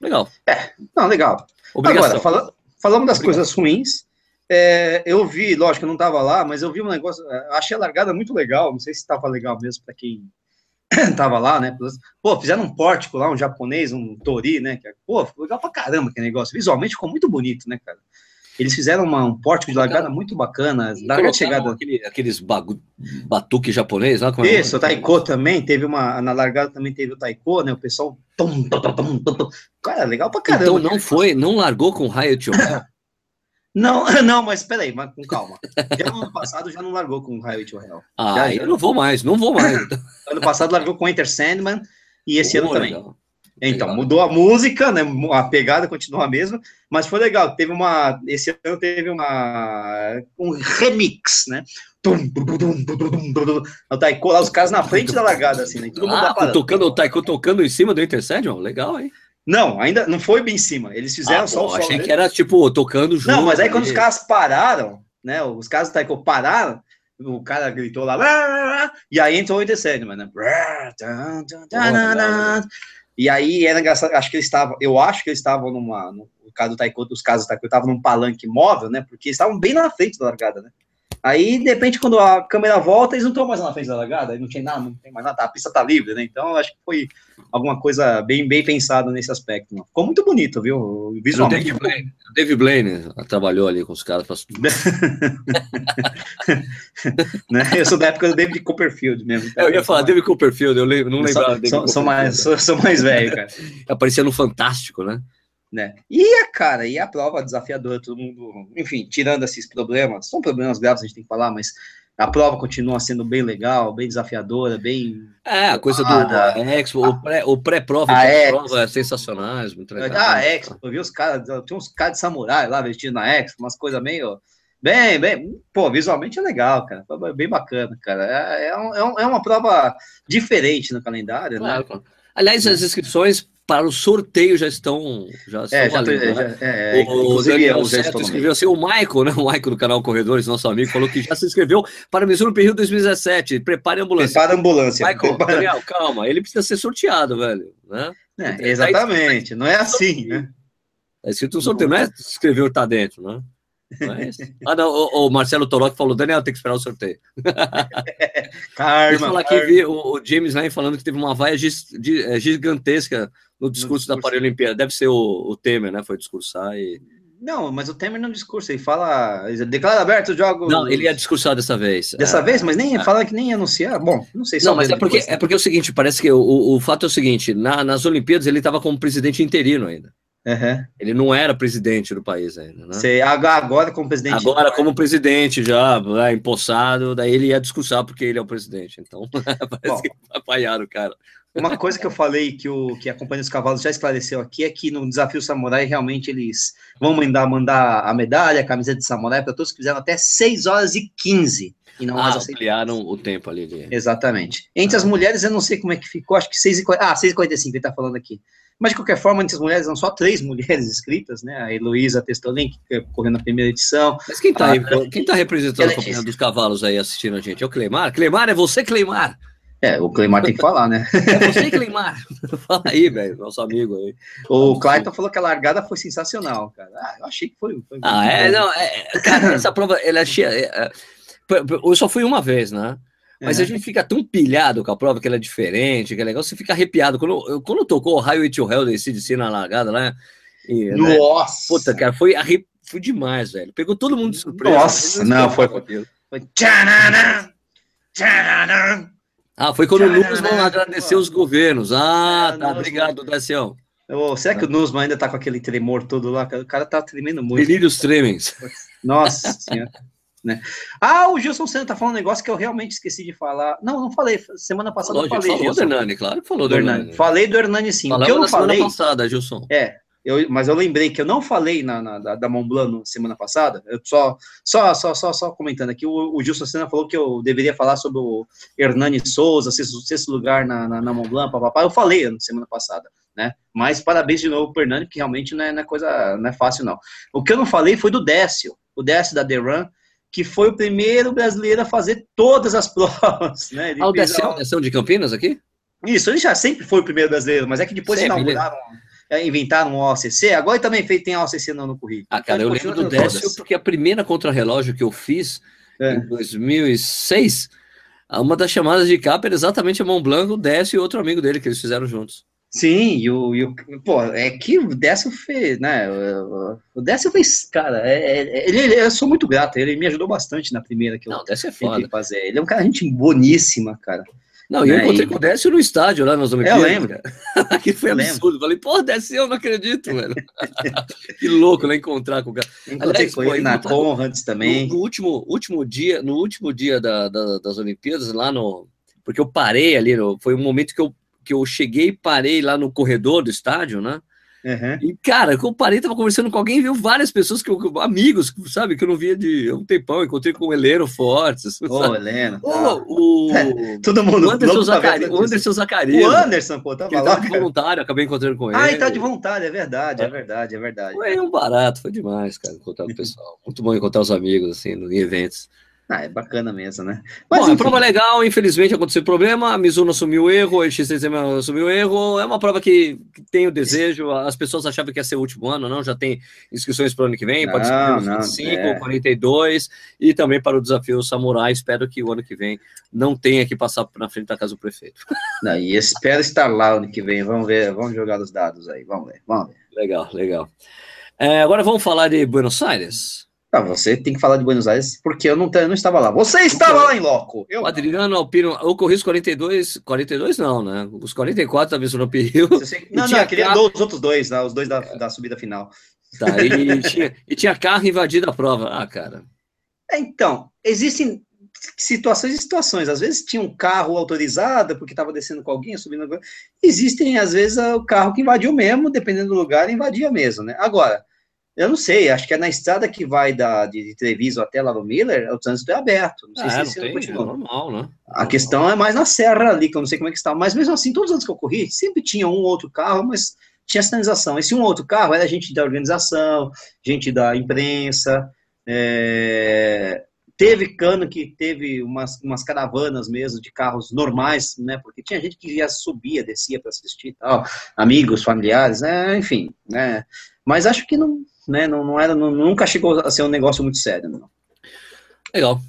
Legal. É, não, legal. Obrigação. Agora, fala, falando das Obrigação. coisas ruins, é, eu vi, lógico, eu não estava lá, mas eu vi um negócio, é, achei a largada muito legal, não sei se estava legal mesmo para quem tava lá, né? Pô, fizeram um pórtico lá, um japonês, um tori, né? É, pô, ficou legal pra caramba aquele negócio. Visualmente ficou muito bonito, né, cara? Eles fizeram uma, um pórtico de largada muito bacana. Da chegada. Aquele, aqueles bagu, batuque japonês lá. É Isso, o taiko também. Teve uma. Na largada também teve o taiko, né? O pessoal. Cara, legal pra caramba. Então não foi, não largou com raio de Não, não, mas peraí, mas com calma. Já no ano passado já não largou com Highway to Hell. Ah, já, eu não vou mais, não vou mais. ano passado largou com Enter Sandman e esse ano também. Legal. Então, legal. mudou a música, né? A pegada continua a mesma, mas foi legal. Teve uma. Esse ano teve uma. Um remix, né? O taiko lá, os caras na frente da largada, assim, né? Todo mundo ah, tocando o taiko tocando em cima do Enter Sandman? Legal, hein? Não, ainda não foi bem em cima. Eles fizeram ah, só pô, o solo. Achei que era tipo tocando junto. Não, mas aí quando os caras pararam, né? Os caras do Taiko pararam, o cara gritou lá, e aí entrou o Intercede, mano. E aí era engraçado, acho que eles estavam, eu acho que eles estavam numa, no caso do Taiko, os casos do Taiko estavam num palanque móvel, né? Porque eles estavam bem na frente da largada, né? Aí, de repente, quando a câmera volta, eles não estão mais na frente da largada, aí não tem nada, não tem mais nada, a pista tá livre, né? Então, acho que foi alguma coisa bem, bem pensada nesse aspecto. Não. Ficou muito bonito, viu? Visualmente. O David Blaine, o David Blaine trabalhou ali com os caras. Pra... né? Eu sou da época do David Copperfield mesmo. Cara. Eu ia falar David Copperfield, eu lembro, não lembrava. Sou, sou, sou mais, sou, sou mais velho, cara. Aparecia no Fantástico, né? Né? E a cara, e a prova desafiadora, todo mundo, enfim, tirando esses problemas, são problemas graves, a gente tem que falar, mas a prova continua sendo bem legal, bem desafiadora, bem. É, a coisa do Expo, o pré-prova, pré prova é sensacionais, muito legal. Ah, a Expo, eu vi os caras, tinha uns caras de samurai lá vestidos na Expo, umas coisas meio. Bem, bem, pô, visualmente é legal, cara, bem bacana, cara. É, é, é, um, é uma prova diferente no calendário, né? claro, né? Aliás, as inscrições para o sorteio já estão já estão é, valendo, já, né? já, é, o, Daniel já escreveu assim, o Michael, né, o Michael do canal Corredores, nosso amigo, falou que já se inscreveu para o Mizuno Período 2017, prepare a ambulância. Prepare a ambulância. Michael, Prepara... Daniel, calma, ele precisa ser sorteado, velho, né? É, exatamente, não é assim, né? É escrito um sorteio, não é escrever tá dentro, né? Mas... Ah, não, o, o Marcelo Toroc falou, Daniel, tem que esperar o sorteio. Karma. falar aqui, vi o, o, James Lane falando que teve uma vaia é, gigantesca no discurso, no da Paralimpíada. Deve ser o, o, Temer, né? Foi discursar e. Não, mas o Temer não discursa, ele fala. Declara aberto o jogo. Não, ele ia discursar dessa vez. Dessa é, vez, mas nem é. fala que nem ia anunciar. Bom, não sei se Não, mas é porque, é porque é o seguinte: parece que o, o, o fato é o seguinte: na, nas Olimpíadas ele estava como presidente interino ainda. Uhum. Ele não era presidente do país ainda, né? Agora como presidente. Agora como presidente já, né, empossado, daí ele ia discursar porque ele é o presidente. Então, parece Bom, que apanharam o cara. Uma coisa que eu falei que, o, que a Companhia dos Cavalos já esclareceu aqui é que no Desafio Samurai realmente eles vão mandar, mandar a medalha, a camiseta de samurai para todos que fizeram até 6 horas e 15. E não ah, mais ampliaram o tempo ali. De... Exatamente. Entre ah. as mulheres, eu não sei como é que ficou, acho que 6 e, ah, 6 e 45 ele está falando aqui. Mas, de qualquer forma, entre as mulheres, são só três mulheres inscritas, né? A Heloísa Testolin, que correu na primeira edição. Mas quem está tá representando a Companhia dos Cavalos aí assistindo a gente? É o Cleimar? Cleimar, é você, Cleimar! É, o Cleimar tem que falar, né? É você, Cleimar. Fala aí, velho, nosso amigo aí. O Clayton falou que a largada foi sensacional, cara. Ah, eu achei que foi. foi ah, é, bom. não, é, cara, essa prova, ela é cheia. É, é eu só fui uma vez, né? Mas é. a gente fica tão pilhado com a prova que ela é diferente, que é legal, você fica arrepiado. Quando, quando tocou o Highway to Hell desse de na largada lá. E, né? Nossa! Né? Puta, cara, foi, arre... foi demais, velho. Pegou todo mundo de surpresa. Nossa, não, foi. Foi. Ah, foi quando o Nusman agradeceu os governos. Ah, é, tá, obrigado, Dacião. Oh, será que o Nusman ainda tá com aquele tremor todo lá? O cara tá tremendo muito. Delírios tremens. Nossa senhora. Né? Ah, o Gilson Senna tá falando um negócio que eu realmente esqueci de falar. Não, não falei. Semana passada eu falei. Falou Gilson. do Hernani, claro que falou do, do Hernani. Hernani. Falei do Hernani sim. Falamos o que eu não falei. Semana passada, Gilson. É, eu, mas eu lembrei que eu não falei na, na da, da Mont Blanc no, semana passada. Eu só, só, só, só, só comentando aqui. O, o Gilson Senna falou que eu deveria falar sobre o Hernani Souza, sexto, sexto lugar na, na, na Mont Blanc, papapá. Eu falei na semana passada. Né? Mas parabéns de novo pro Hernani, que realmente não é, não é coisa, não é fácil, não. O que eu não falei foi do Décio, o Décio da The Run, que foi o primeiro brasileiro a fazer todas as provas. Né? Ele ah, o Décio, de Campinas aqui? Isso, ele já sempre foi o primeiro brasileiro, mas é que depois sempre, inauguraram. Né? É, inventaram um OCC, agora também fez, tem OCC no, no currículo. Ah, cara, então, eu lembro do Décio porque a primeira contrarrelógio que eu fiz é. em 2006, uma das chamadas de capa era exatamente a Mont Blanc, o Décio e outro amigo dele que eles fizeram juntos. Sim, e o, e o pô, é que o Décio fez, né? O Décio fez, cara, é, é, ele, ele, eu sou muito grato, ele me ajudou bastante na primeira que eu Não, Décio é foda. fazer. Ele é um cara, gente boníssima, cara. Não, eu né, encontrei e... com o Décio no estádio lá nas Olimpíadas. Eu lembro. Aqui foi eu absurdo. Lembro. Falei, pô, Décio, eu não acredito, velho. que louco, né? Encontrar com o cara. Encontrei Aliás, com ele na Conrads também. No, no, último, último dia, no último dia da, da, das Olimpíadas, lá no. Porque eu parei ali, no, foi um momento que eu, que eu cheguei e parei lá no corredor do estádio, né? Uhum. E, cara, eu parei, tava conversando com alguém, viu várias pessoas, que eu, amigos, sabe, que eu não via de um tempão. Encontrei com o Heleno Fortes. Ô, oh, Heleno. Tá. o, é, todo mundo. O Anderson, Zacari, o Anderson Zacarias. O Anderson, pô, tava lá. de voluntário, acabei encontrando com ele. Ah, ele tá de vontade, é verdade, é, é verdade, é verdade. Foi um barato, foi demais, cara, encontrar o pessoal. Muito bom encontrar os amigos, assim, em eventos. Ah, é bacana mesmo, né? Mas Bom, enfim. a prova legal, infelizmente aconteceu problema, a Mizuno assumiu o erro, a XCM assumiu o erro, é uma prova que, que tem o desejo, as pessoas achavam que ia ser o último ano, não, já tem inscrições para o ano que vem, não, pode ser 25, é. 42, e também para o desafio Samurai, espero que o ano que vem não tenha que passar na frente da casa do prefeito. Não, e espero estar lá ano que vem, vamos ver, vamos jogar os dados aí, vamos ver, vamos ver. Legal, legal. É, agora vamos falar de Buenos Aires. Ah, você tem que falar de Buenos Aires, porque eu não, eu não estava lá. Você estava lá em loco. Eu... Adriano Alpino, eu corri os 42, 42 não, né? Os 44 da Mizuno Piril. Não, não, eu queria carro... os outros dois, né? os dois da, da subida final. Tá, e tinha, e tinha carro invadido a prova. Ah, cara. É, então, existem situações e situações. Às vezes tinha um carro autorizado porque estava descendo com alguém, subindo. Existem, às vezes, o carro que invadiu mesmo, dependendo do lugar, invadia mesmo, né? Agora, eu não sei, acho que é na estrada que vai da, de, Treviso até Lavo Miller, o trânsito é aberto. Não sei é, se não tem, é normal, né? A questão é mais na serra ali, que eu não sei como é que está. Mas mesmo assim, todos os anos que eu corri, sempre tinha um ou outro carro, mas tinha sinalização. Esse um ou outro carro era gente da organização, gente da imprensa, é... teve cano que teve umas, umas caravanas mesmo de carros normais, né? Porque tinha gente que já subia, descia para assistir tal, amigos, familiares, né? Enfim, né? Mas acho que não, né? Não, não era, não, nunca chegou a ser um negócio muito sério. Não. Legal.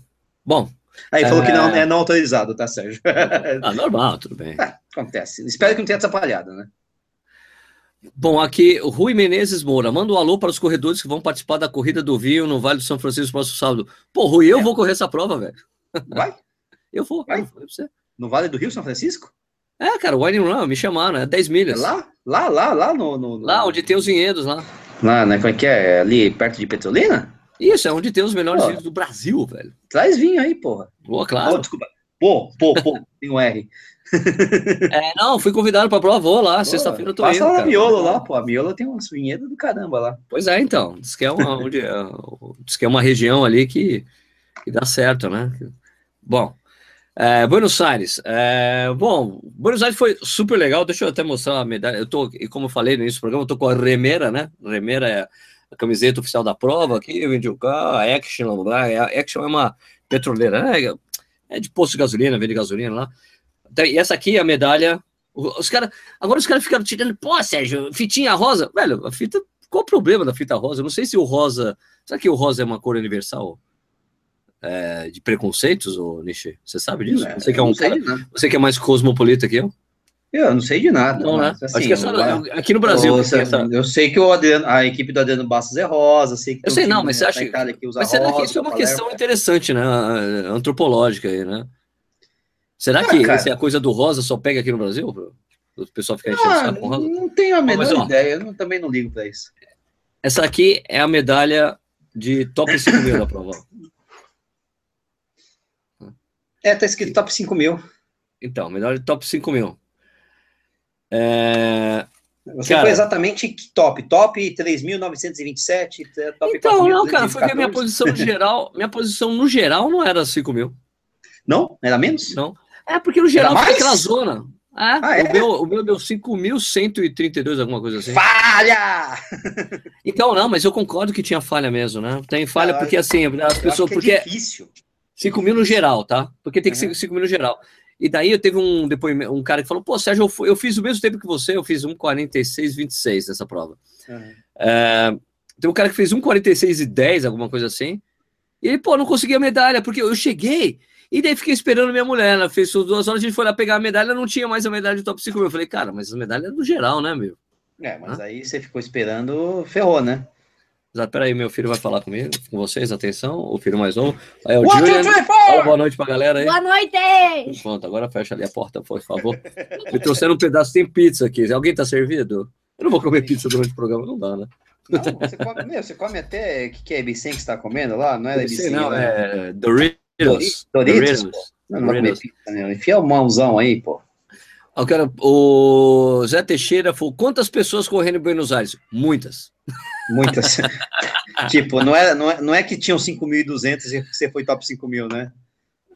Bom. Aí é... falou que não é, é não autorizado, tá, Sérgio? ah, normal, tudo bem. É, acontece. Espero que não tenha atrapalhado, né? Bom, aqui, Rui Menezes Moura, manda um alô para os corredores que vão participar da corrida do Vinho no Vale do São Francisco próximo sábado. Pô, Rui, eu é. vou correr essa prova, velho. Vai? Eu vou. Vai? Eu vou no Vale do Rio, São Francisco? É, cara, o Wine Run, me chamaram, é 10 milhas. É lá? Lá, lá, lá no, no, Lá onde tem os vinhedos lá. Lá, né? Como é que é? Ali perto de Petrolina? Isso, é onde tem os melhores vinhos do Brasil, velho. Traz vinho aí, porra. Boa, claro. Oh, desculpa. Pô, pô, pô, tem um R. É, não, fui convidado para a prova, vou lá, sexta-feira eu tô passa indo. lá cara. a Miolo lá, pô. A Miolo tem umas vinhedas do caramba lá. Pois é, então. Diz que é uma, onde, é, diz que é uma região ali que, que dá certo, né? Bom, é, Buenos Aires. É, bom, Buenos Aires foi super legal. Deixa eu até mostrar a medalha. Eu tô, e como eu falei no início do programa, eu tô com a remera, né? Remera é a camiseta oficial da prova aqui, eu vendi o carro, a Action, lá, a Action é uma petroleira, né? É de posto de gasolina, vende gasolina lá. E essa aqui é a medalha. Os cara, agora os caras ficaram tirando, pô, Sérgio, fitinha rosa. Velho, a fita, qual o problema da fita rosa? Eu não sei se o rosa. Será que o rosa é uma cor universal? É, de preconceitos, ou Nishi? Você sabe disso? É, você que é um cara, você que é mais cosmopolita que eu? Eu não sei de nada. Não, né? Assim, Acho que é aqui no Brasil. Essa... Eu sei que o Adriano, a equipe do Adriano Bastos é rosa. Sei que eu sei, não, mas você acha que mas será rosa, que isso é uma questão interessante, né? Antropológica aí, né? Será ah, que essa é a coisa do rosa só pega aqui no Brasil? O pessoal fica enchendo ah, com rosa? Não tenho a menor mas, ideia, eu também não ligo para isso. Essa aqui é a medalha de top 5 mil da prova. É, tá escrito top 5 mil. Então, de top 5 mil. É... Você cara, foi exatamente top? Top 3.927? Top então, 4, não, cara, foi que a minha posição geral, minha posição no geral não era 5 mil. Não? Era menos? Não. É porque no geral fica aquela zona. É, ah, é? O, meu, o meu deu 5.132, alguma coisa assim. Falha! Então, não, mas eu concordo que tinha falha mesmo, né? Tem falha ah, porque assim, as pessoas. porque é difícil. 5 mil no geral, tá? Porque tem que ser 5 mil no geral. E daí eu teve um depoimento, um cara que falou: pô, Sérgio, eu, eu fiz o mesmo tempo que você, eu fiz 1,46,26 nessa prova. Uhum. É, tem um cara que fez 1,46 e 10, alguma coisa assim. E ele, pô, não consegui a medalha, porque eu cheguei. E daí fiquei esperando minha mulher. Ela fez duas horas, a gente foi lá pegar a medalha, não tinha mais a medalha de top 5 mil. Eu falei, cara, mas a medalha é do geral, né, meu? É, mas aí você ficou esperando, ferrou, né? Exato, peraí, meu filho vai falar comigo, com vocês, atenção, o filho mais novo. Aí, é o Julian, fala boa noite pra galera aí. Boa noite! Pronto, agora fecha ali a porta, por favor. Me trouxeram um pedaço, tem pizza aqui. Alguém tá servido? Eu não vou comer pizza durante o programa, não dá, né? Não, você come, meu, você come até, o que, que é Ibicem que você tá comendo lá? Não é Ibicem, não, né? é Doritos. Doritos? Doritos? Não, não vai comer pizza, né? Enfia o mãozão aí, pô. Eu quero, o Zé Teixeira falou: quantas pessoas correndo em Buenos Aires? Muitas. Muitas. tipo, não é, não, é, não é que tinham 5.200 e você foi top 5.000, né?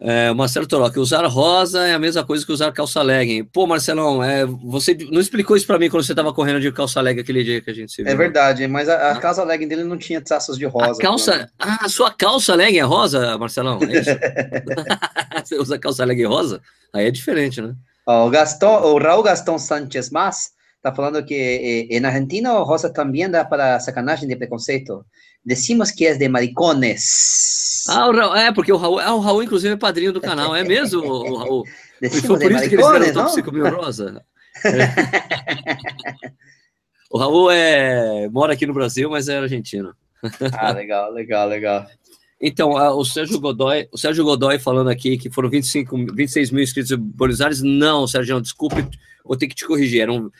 É, Marcelo Toroc, usar rosa é a mesma coisa que usar calça legging. Pô, Marcelão, é, você não explicou isso para mim quando você estava correndo de calça legging aquele dia que a gente se viu. É verdade, mas a, a calça legging dele não tinha traços de rosa. A calça, ah, a sua calça legging é rosa, Marcelão? É você usa calça legging rosa? Aí é diferente, né? O, Gaston, o Raul Gastão Sánchez Mas está falando que eh, en Argentina o rosa também dá para sacanagem de preconceito. Decimos que é de maricones. Ah, o Raul, é, porque o Raul, ah, o Raul, inclusive, é padrinho do canal, é mesmo, o, Raul? Decimos Foi por isso que eles deram top 5 mil rosa. É. o Raul é, mora aqui no Brasil, mas é argentino. ah, legal, legal, legal. Então, o Sérgio Godoy, o Sérgio Godoy falando aqui que foram 25, 26 mil inscritos em Buenos Aires. Não, Sérgio, desculpe, vou ter que te corrigir. Eram,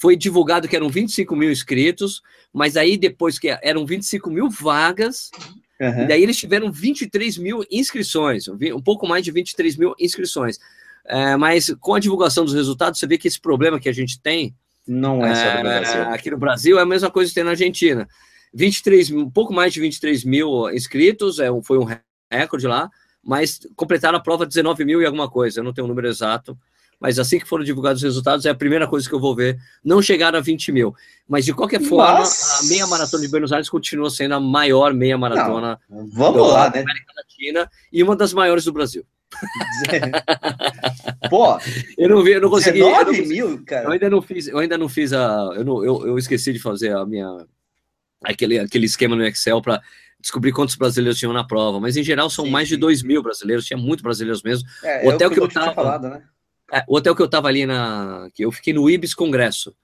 foi divulgado que eram 25 mil inscritos, mas aí depois que eram 25 mil vagas, uhum. e daí eles tiveram 23 mil inscrições, um pouco mais de 23 mil inscrições. É, mas com a divulgação dos resultados, você vê que esse problema que a gente tem. Não é só no Brasil. Aqui no Brasil é a mesma coisa que tem na Argentina. 23, um pouco mais de 23 mil inscritos, é, foi um recorde lá, mas completaram a prova 19 mil e alguma coisa, eu não tenho o um número exato, mas assim que foram divulgados os resultados, é a primeira coisa que eu vou ver. Não chegaram a 20 mil. Mas de qualquer forma, a meia maratona de Buenos Aires continua sendo a maior meia maratona não, vamos lá, né? América Latina e uma das maiores do Brasil. Pô, eu não vi, eu não consegui. 19 eu não, mil, cara. Eu ainda não fiz, eu ainda não fiz a. Eu, não, eu, eu esqueci de fazer a minha aquele, aquele esquema no Excel para descobrir quantos brasileiros tinham na prova, mas em geral são sim, mais de 2 mil brasileiros, tinha muito brasileiros mesmo. É, o hotel que, que eu tava, falado, né? É, o hotel que eu tava ali na, que eu fiquei no Ibis Congresso,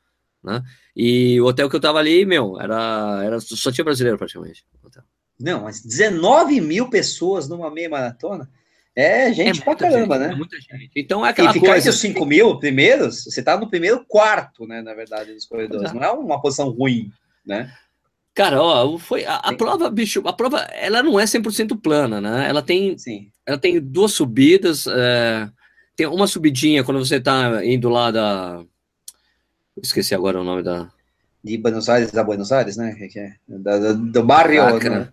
né? E o hotel que eu tava ali, meu, era, era só tinha brasileiro praticamente. Não, mas 19 mil pessoas numa meia maratona. É gente é pra caramba, gente, né? É muita gente. Então é aquela e ficar coisa. entre os 5 mil primeiros, você tá no primeiro quarto, né? Na verdade, dos corredores. Não é uma posição ruim, né? Cara, ó, foi a, a prova, bicho, a prova, ela não é 100% plana, né? Ela tem, Sim. ela tem duas subidas, é, tem uma subidinha quando você tá indo lá da, esqueci agora o nome da, de Buenos Aires a Buenos Aires, né? Que é, da, do barrio, ah, né?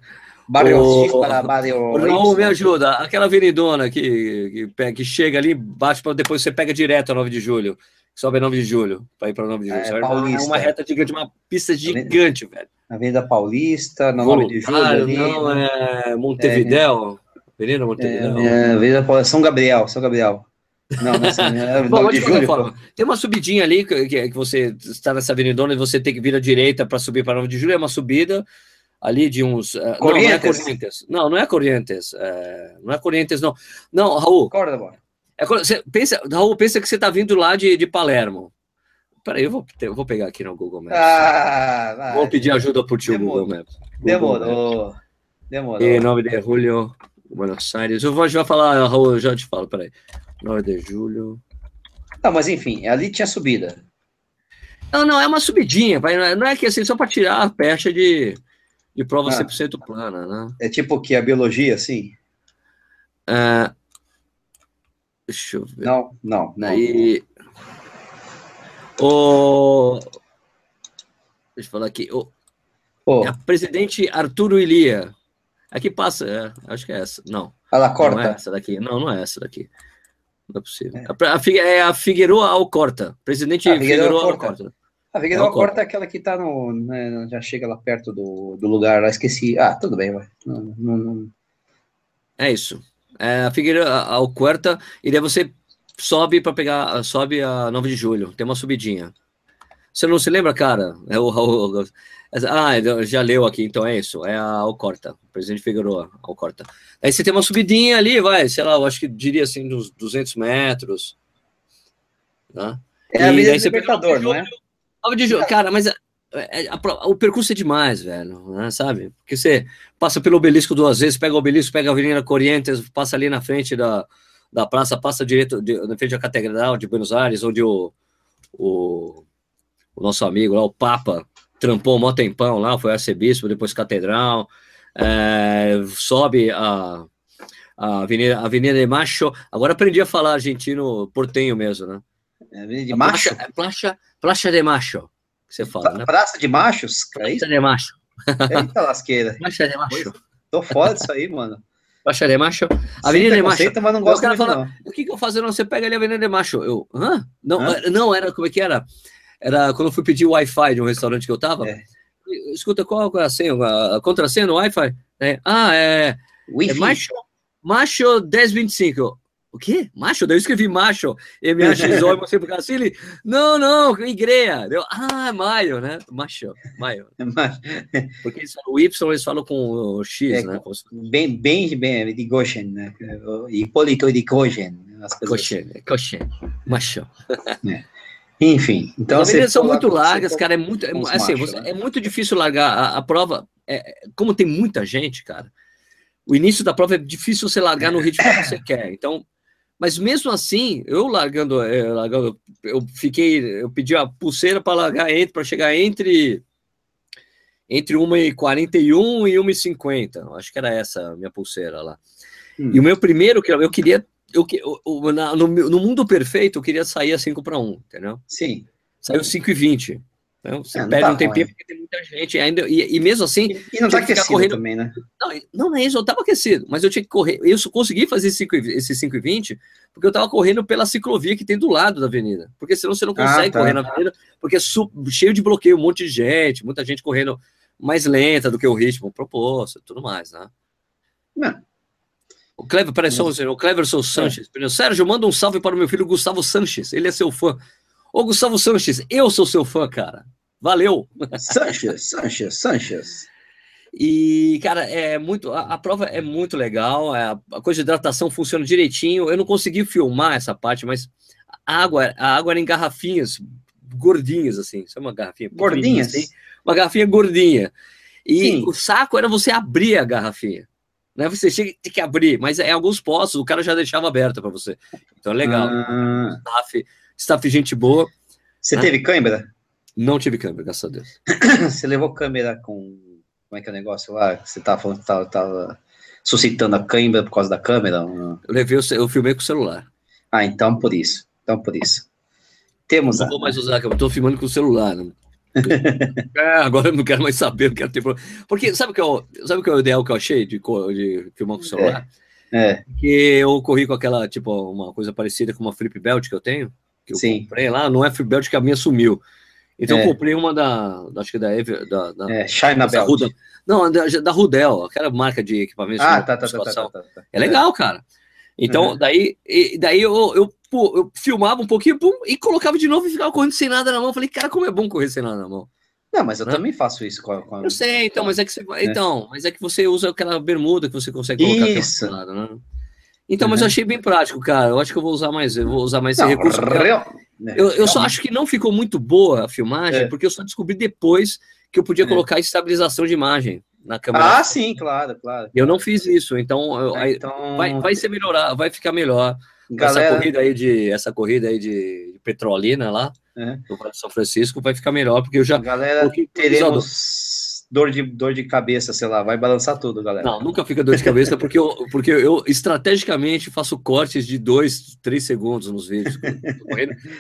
Barrio o, para barrio Não, me ajuda. Aquela avenidona que, que, que chega ali, bate para depois você pega direto a 9 de julho. Sobe a 9 de julho, para ir para 9 de julho. É, Paulista. é uma reta gigante, uma pista gigante, velho. Avenida Paulista, na 9 de julho. Ali, não, é Montevidéu. É, Avenida Montevidéu. É, é, Avenida São Gabriel, São Gabriel. Não, é Bom, de julho, forma, tem uma subidinha ali que, que, você está nessa avenidona e você tem que vir à direita para subir para 9 de julho, é uma subida ali de uns. Uh, não, não é Corrientes. Não, não é Corrientes. É, não é Corrientes, não. Não, Raul. Córdoba. É, você pensa, Raul, pensa que você está vindo lá de, de Palermo. Peraí, eu vou, eu vou pegar aqui no Google Maps. Ah, vai. Vou pedir ajuda por tio Google Maps. Google Demorou. Maps. Demorou. E 9 de julho, Buenos Aires. Eu vou, já falar, Raul, eu já te falo, peraí. 9 de julho. Não, mas enfim, ali tinha subida. Não, não, é uma subidinha, não é que assim, só para tirar a pecha de, de prova ah, 100% plana, né? É tipo que a biologia, assim? É... Deixa eu ver. Não, não. não Aí... O... Deixa eu falar aqui. O... Oh. É presidente Arturo Ilia. Aqui passa, é, acho que é essa. Não. Ela corta. Não é essa daqui. Não, não é essa daqui. Não é possível. É. A, a, é a Figueroa Alcorta. Presidente ah, Figueroa Alcorta. A Figueroa Alcorta é aquela que tá no. Né, já chega lá perto do, do lugar lá, esqueci. Ah, tudo bem, vai. Não, não, não. É isso. É a Figueroa Alcorta, e daí você sobe para pegar. Sobe a 9 de julho. Tem uma subidinha. Você não se lembra, cara? É o, o, ah, já leu aqui, então é isso. É a Alcorta, presidente Figueroa, Alcorta. Aí você tem uma subidinha ali, vai, sei lá, eu acho que diria assim, uns 200 metros. Né? É a Avenida do Libertador, não é? De julho, cara, mas é, é, o percurso é demais, velho, né, sabe? Porque você passa pelo obelisco duas vezes, pega o obelisco, pega a Avenida Corrientes, passa ali na frente da, da praça, passa direito de, na frente da Catedral de Buenos Aires, onde o, o, o nosso amigo lá, o Papa, trampou um mó tempão lá, foi arcebispo, depois catedral, é, sobe a, a Avenida, Avenida de Macho. Agora aprendi a falar argentino portenho mesmo, né? É Avenida de Macho? É Placha, Placha de Macho, que você fala, né? Praça de Machos? É Praça de Macho. Eita lasqueira. Placha de Macho. Tô fora disso aí, mano. Placha de Macho. Avenida de Macho. Mas não gosto muito, fala, o que, que eu faço? Não, você pega ali a Avenida de Macho. Eu, hã? Não, hã? não, era, como é que era? Era quando eu fui pedir Wi-Fi de um restaurante que eu tava. É. Escuta, qual é a senha? A contrassenha no Wi-Fi? É, ah, é. É macho, macho 1025. O quê? Macho? Daí eu escrevi macho, M-A-X-O, e você por assim, ele, não, não, igreja. Deu, ah, maio, né? Macho, maio. Porque eles falam, o Y eles falam com o X, é, né? Bem, bem, bem, de Goshen, né? Hipólito de Goshen. Goshen, Goshen, macho. É. Enfim, então as avenidas são muito largas, cara, é muito, é, assim, você, né? é muito difícil largar a, a prova, é, como tem muita gente, cara, o início da prova é difícil você largar no ritmo que você quer, então, mas mesmo assim, eu largando, é, largando eu fiquei, eu pedi a pulseira para largar entre, para chegar entre entre 1h41 e 1h50, acho que era essa a minha pulseira lá. Hum. E o meu primeiro, que eu queria eu, eu, na, no, no, mundo perfeito, eu queria sair a 5 para 1, entendeu? Sim. Saiu 5 e 20. Então, você é, perde tá um tempinho porque tem muita gente ainda. E, e mesmo assim. E, e não tá aquecido correndo... também, né? Não, não, é isso, eu tava aquecido, mas eu tinha que correr. Eu consegui fazer esse 5 e 20 porque eu tava correndo pela ciclovia que tem do lado da avenida. Porque senão você não ah, consegue ah, tá. correr na avenida, porque é cheio de bloqueio, um monte de gente, muita gente correndo mais lenta do que o ritmo proposto e tudo mais, né? Não. O Clever, peraí, só o Cleverson Sanches. É. Sérgio, manda um salve para o meu filho Gustavo Sanches. Ele é seu fã. Ô, Gustavo Sanches, eu sou seu fã, cara. Valeu. Sanches, Sanches, Sanches. E, cara, é muito. A, a prova é muito legal. É, a coisa de hidratação funciona direitinho. Eu não consegui filmar essa parte, mas a água, a água era em garrafinhas gordinhas, assim. Sabe uma garrafinha? Gordinhas? Assim, uma garrafinha gordinha. E Sim. o saco era você abrir a garrafinha. Né? Você chega, tem que abrir, mas é alguns postos, o cara já deixava aberta para você. Então é legal. Ah. Staff, staff, gente boa. Você né? teve câmera? Não tive câmera, graças a Deus. você levou câmera com Como é que é o negócio lá? Você tava falando que tava, tava suscitando a câimbra por causa da câmera? Eu levei, eu filmei com o celular. Ah, então por isso. Então por isso. Temos. Não a... vou mais usar câmera, estou filmando com o celular. Né? é, agora eu não quero mais saber, não quero ter problema. Porque sabe o que, eu, sabe o que é o ideal que eu achei de, de filmar com o celular? É. é. Que eu corri com aquela, tipo, uma coisa parecida com uma flip belt que eu tenho. Que eu Sim. comprei lá, não é flip belt que a minha sumiu. Então é. eu comprei uma da, acho que da, da, da é, China Belt. Ruda, não, da, da Rudel, aquela marca de equipamentos. Ah, tá, tá, tá, tá, tá, tá, É legal, cara. Então, uhum. daí, daí eu, eu, pô, eu filmava um pouquinho pum, e colocava de novo e ficava correndo sem nada na mão. falei, cara, como é bom correr sem nada na mão. Não, mas eu né? também faço isso com a, com a... Eu sei, então, mas é que você, é. então, mas é que você usa aquela bermuda que você consegue colocar isso. lado, né? Então, uhum. mas eu achei bem prático, cara. Eu acho que eu vou usar mais, eu vou usar mais esse recurso. Real... Eu, eu só acho que não ficou muito boa a filmagem, é. porque eu só descobri depois que eu podia é. colocar estabilização de imagem na câmera. Ah, sim, claro, claro. Eu não fiz isso, então, eu, então... Vai, vai ser melhorar, vai ficar melhor. Galera... Essa corrida aí de essa corrida aí de Petrolina lá, é. do São Francisco, vai ficar melhor, porque eu já. Galera, teremos dor de, dor de cabeça, sei lá, vai balançar tudo, galera. Não, nunca fica dor de cabeça, porque eu, porque eu estrategicamente faço cortes de dois, três segundos nos vídeos,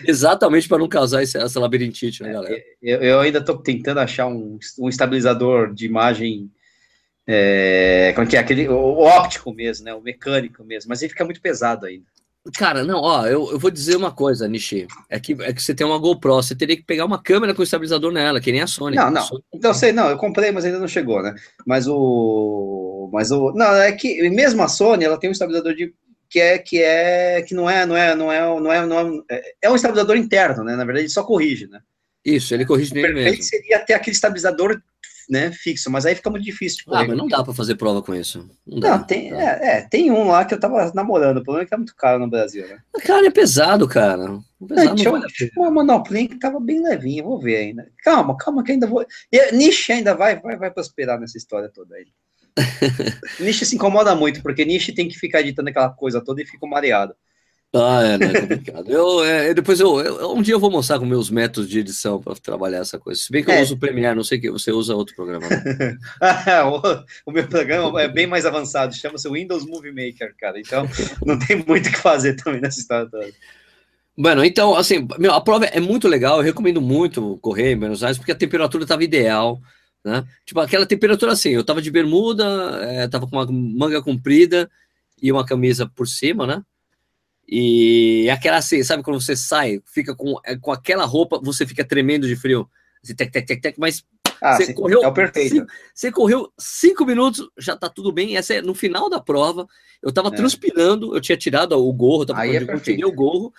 exatamente para não causar esse, essa labirintite, né, galera? Eu, eu ainda estou tentando achar um, um estabilizador de imagem. É, como que é aquele o óptico mesmo, né? O mecânico mesmo, mas ele fica muito pesado ainda. Cara, não, ó, eu, eu vou dizer uma coisa, Nishi. É que, é que você tem uma GoPro, você teria que pegar uma câmera com estabilizador nela, que nem a Sony. Não, não. Sony... Então, sei, não, eu comprei, mas ainda não chegou, né? Mas o. Mas o. Não, é que mesmo a Sony, ela tem um estabilizador de. Que é, que é, que não é, não é, não é, não é, não é, é um estabilizador interno, né? Na verdade, ele só corrige, né? Isso, ele corrige nele mesmo. seria ter aquele estabilizador né, fixo, mas aí fica muito difícil. ah, mas não dá para fazer prova com isso. Não, dá, não tem, É, é, tem um lá que eu tava namorando, o problema é que é muito caro no Brasil, né? Cara, é pesado, cara. Pesado é, tinha, vale uma monoplane que tava bem levinha, vou ver ainda. Calma, calma que ainda vou... Niche ainda vai, vai, vai prosperar nessa história toda aí. Niche se incomoda muito, porque Niche tem que ficar editando aquela coisa toda e fica mareado. Ah, é, não é complicado. eu, é, depois eu, eu, um dia eu vou mostrar com meus métodos de edição para trabalhar essa coisa. Se bem que eu é. uso o Premiere, não sei que você usa outro programa. Né? o, o, meu programa é bem mais avançado, chama-se Windows Movie Maker, cara. Então não tem muito o que fazer também nessa história toda. Bueno, então, assim, meu, a prova é muito legal, eu recomendo muito correr em Buenos Aires, porque a temperatura estava ideal, né? Tipo, aquela temperatura assim, eu tava de bermuda, é, tava com uma manga comprida e uma camisa por cima, né? E aquela assim, sabe quando você sai, fica com, é, com aquela roupa, você fica tremendo de frio. Assim, tec, tec, tec, tec, mas ah, você sim, correu. É o perfeito. Cinco, você correu cinco minutos, já tá tudo bem. Essa é no final da prova. Eu tava é. transpirando, eu tinha tirado o gorro, tava Aí é eu tirei o gorro.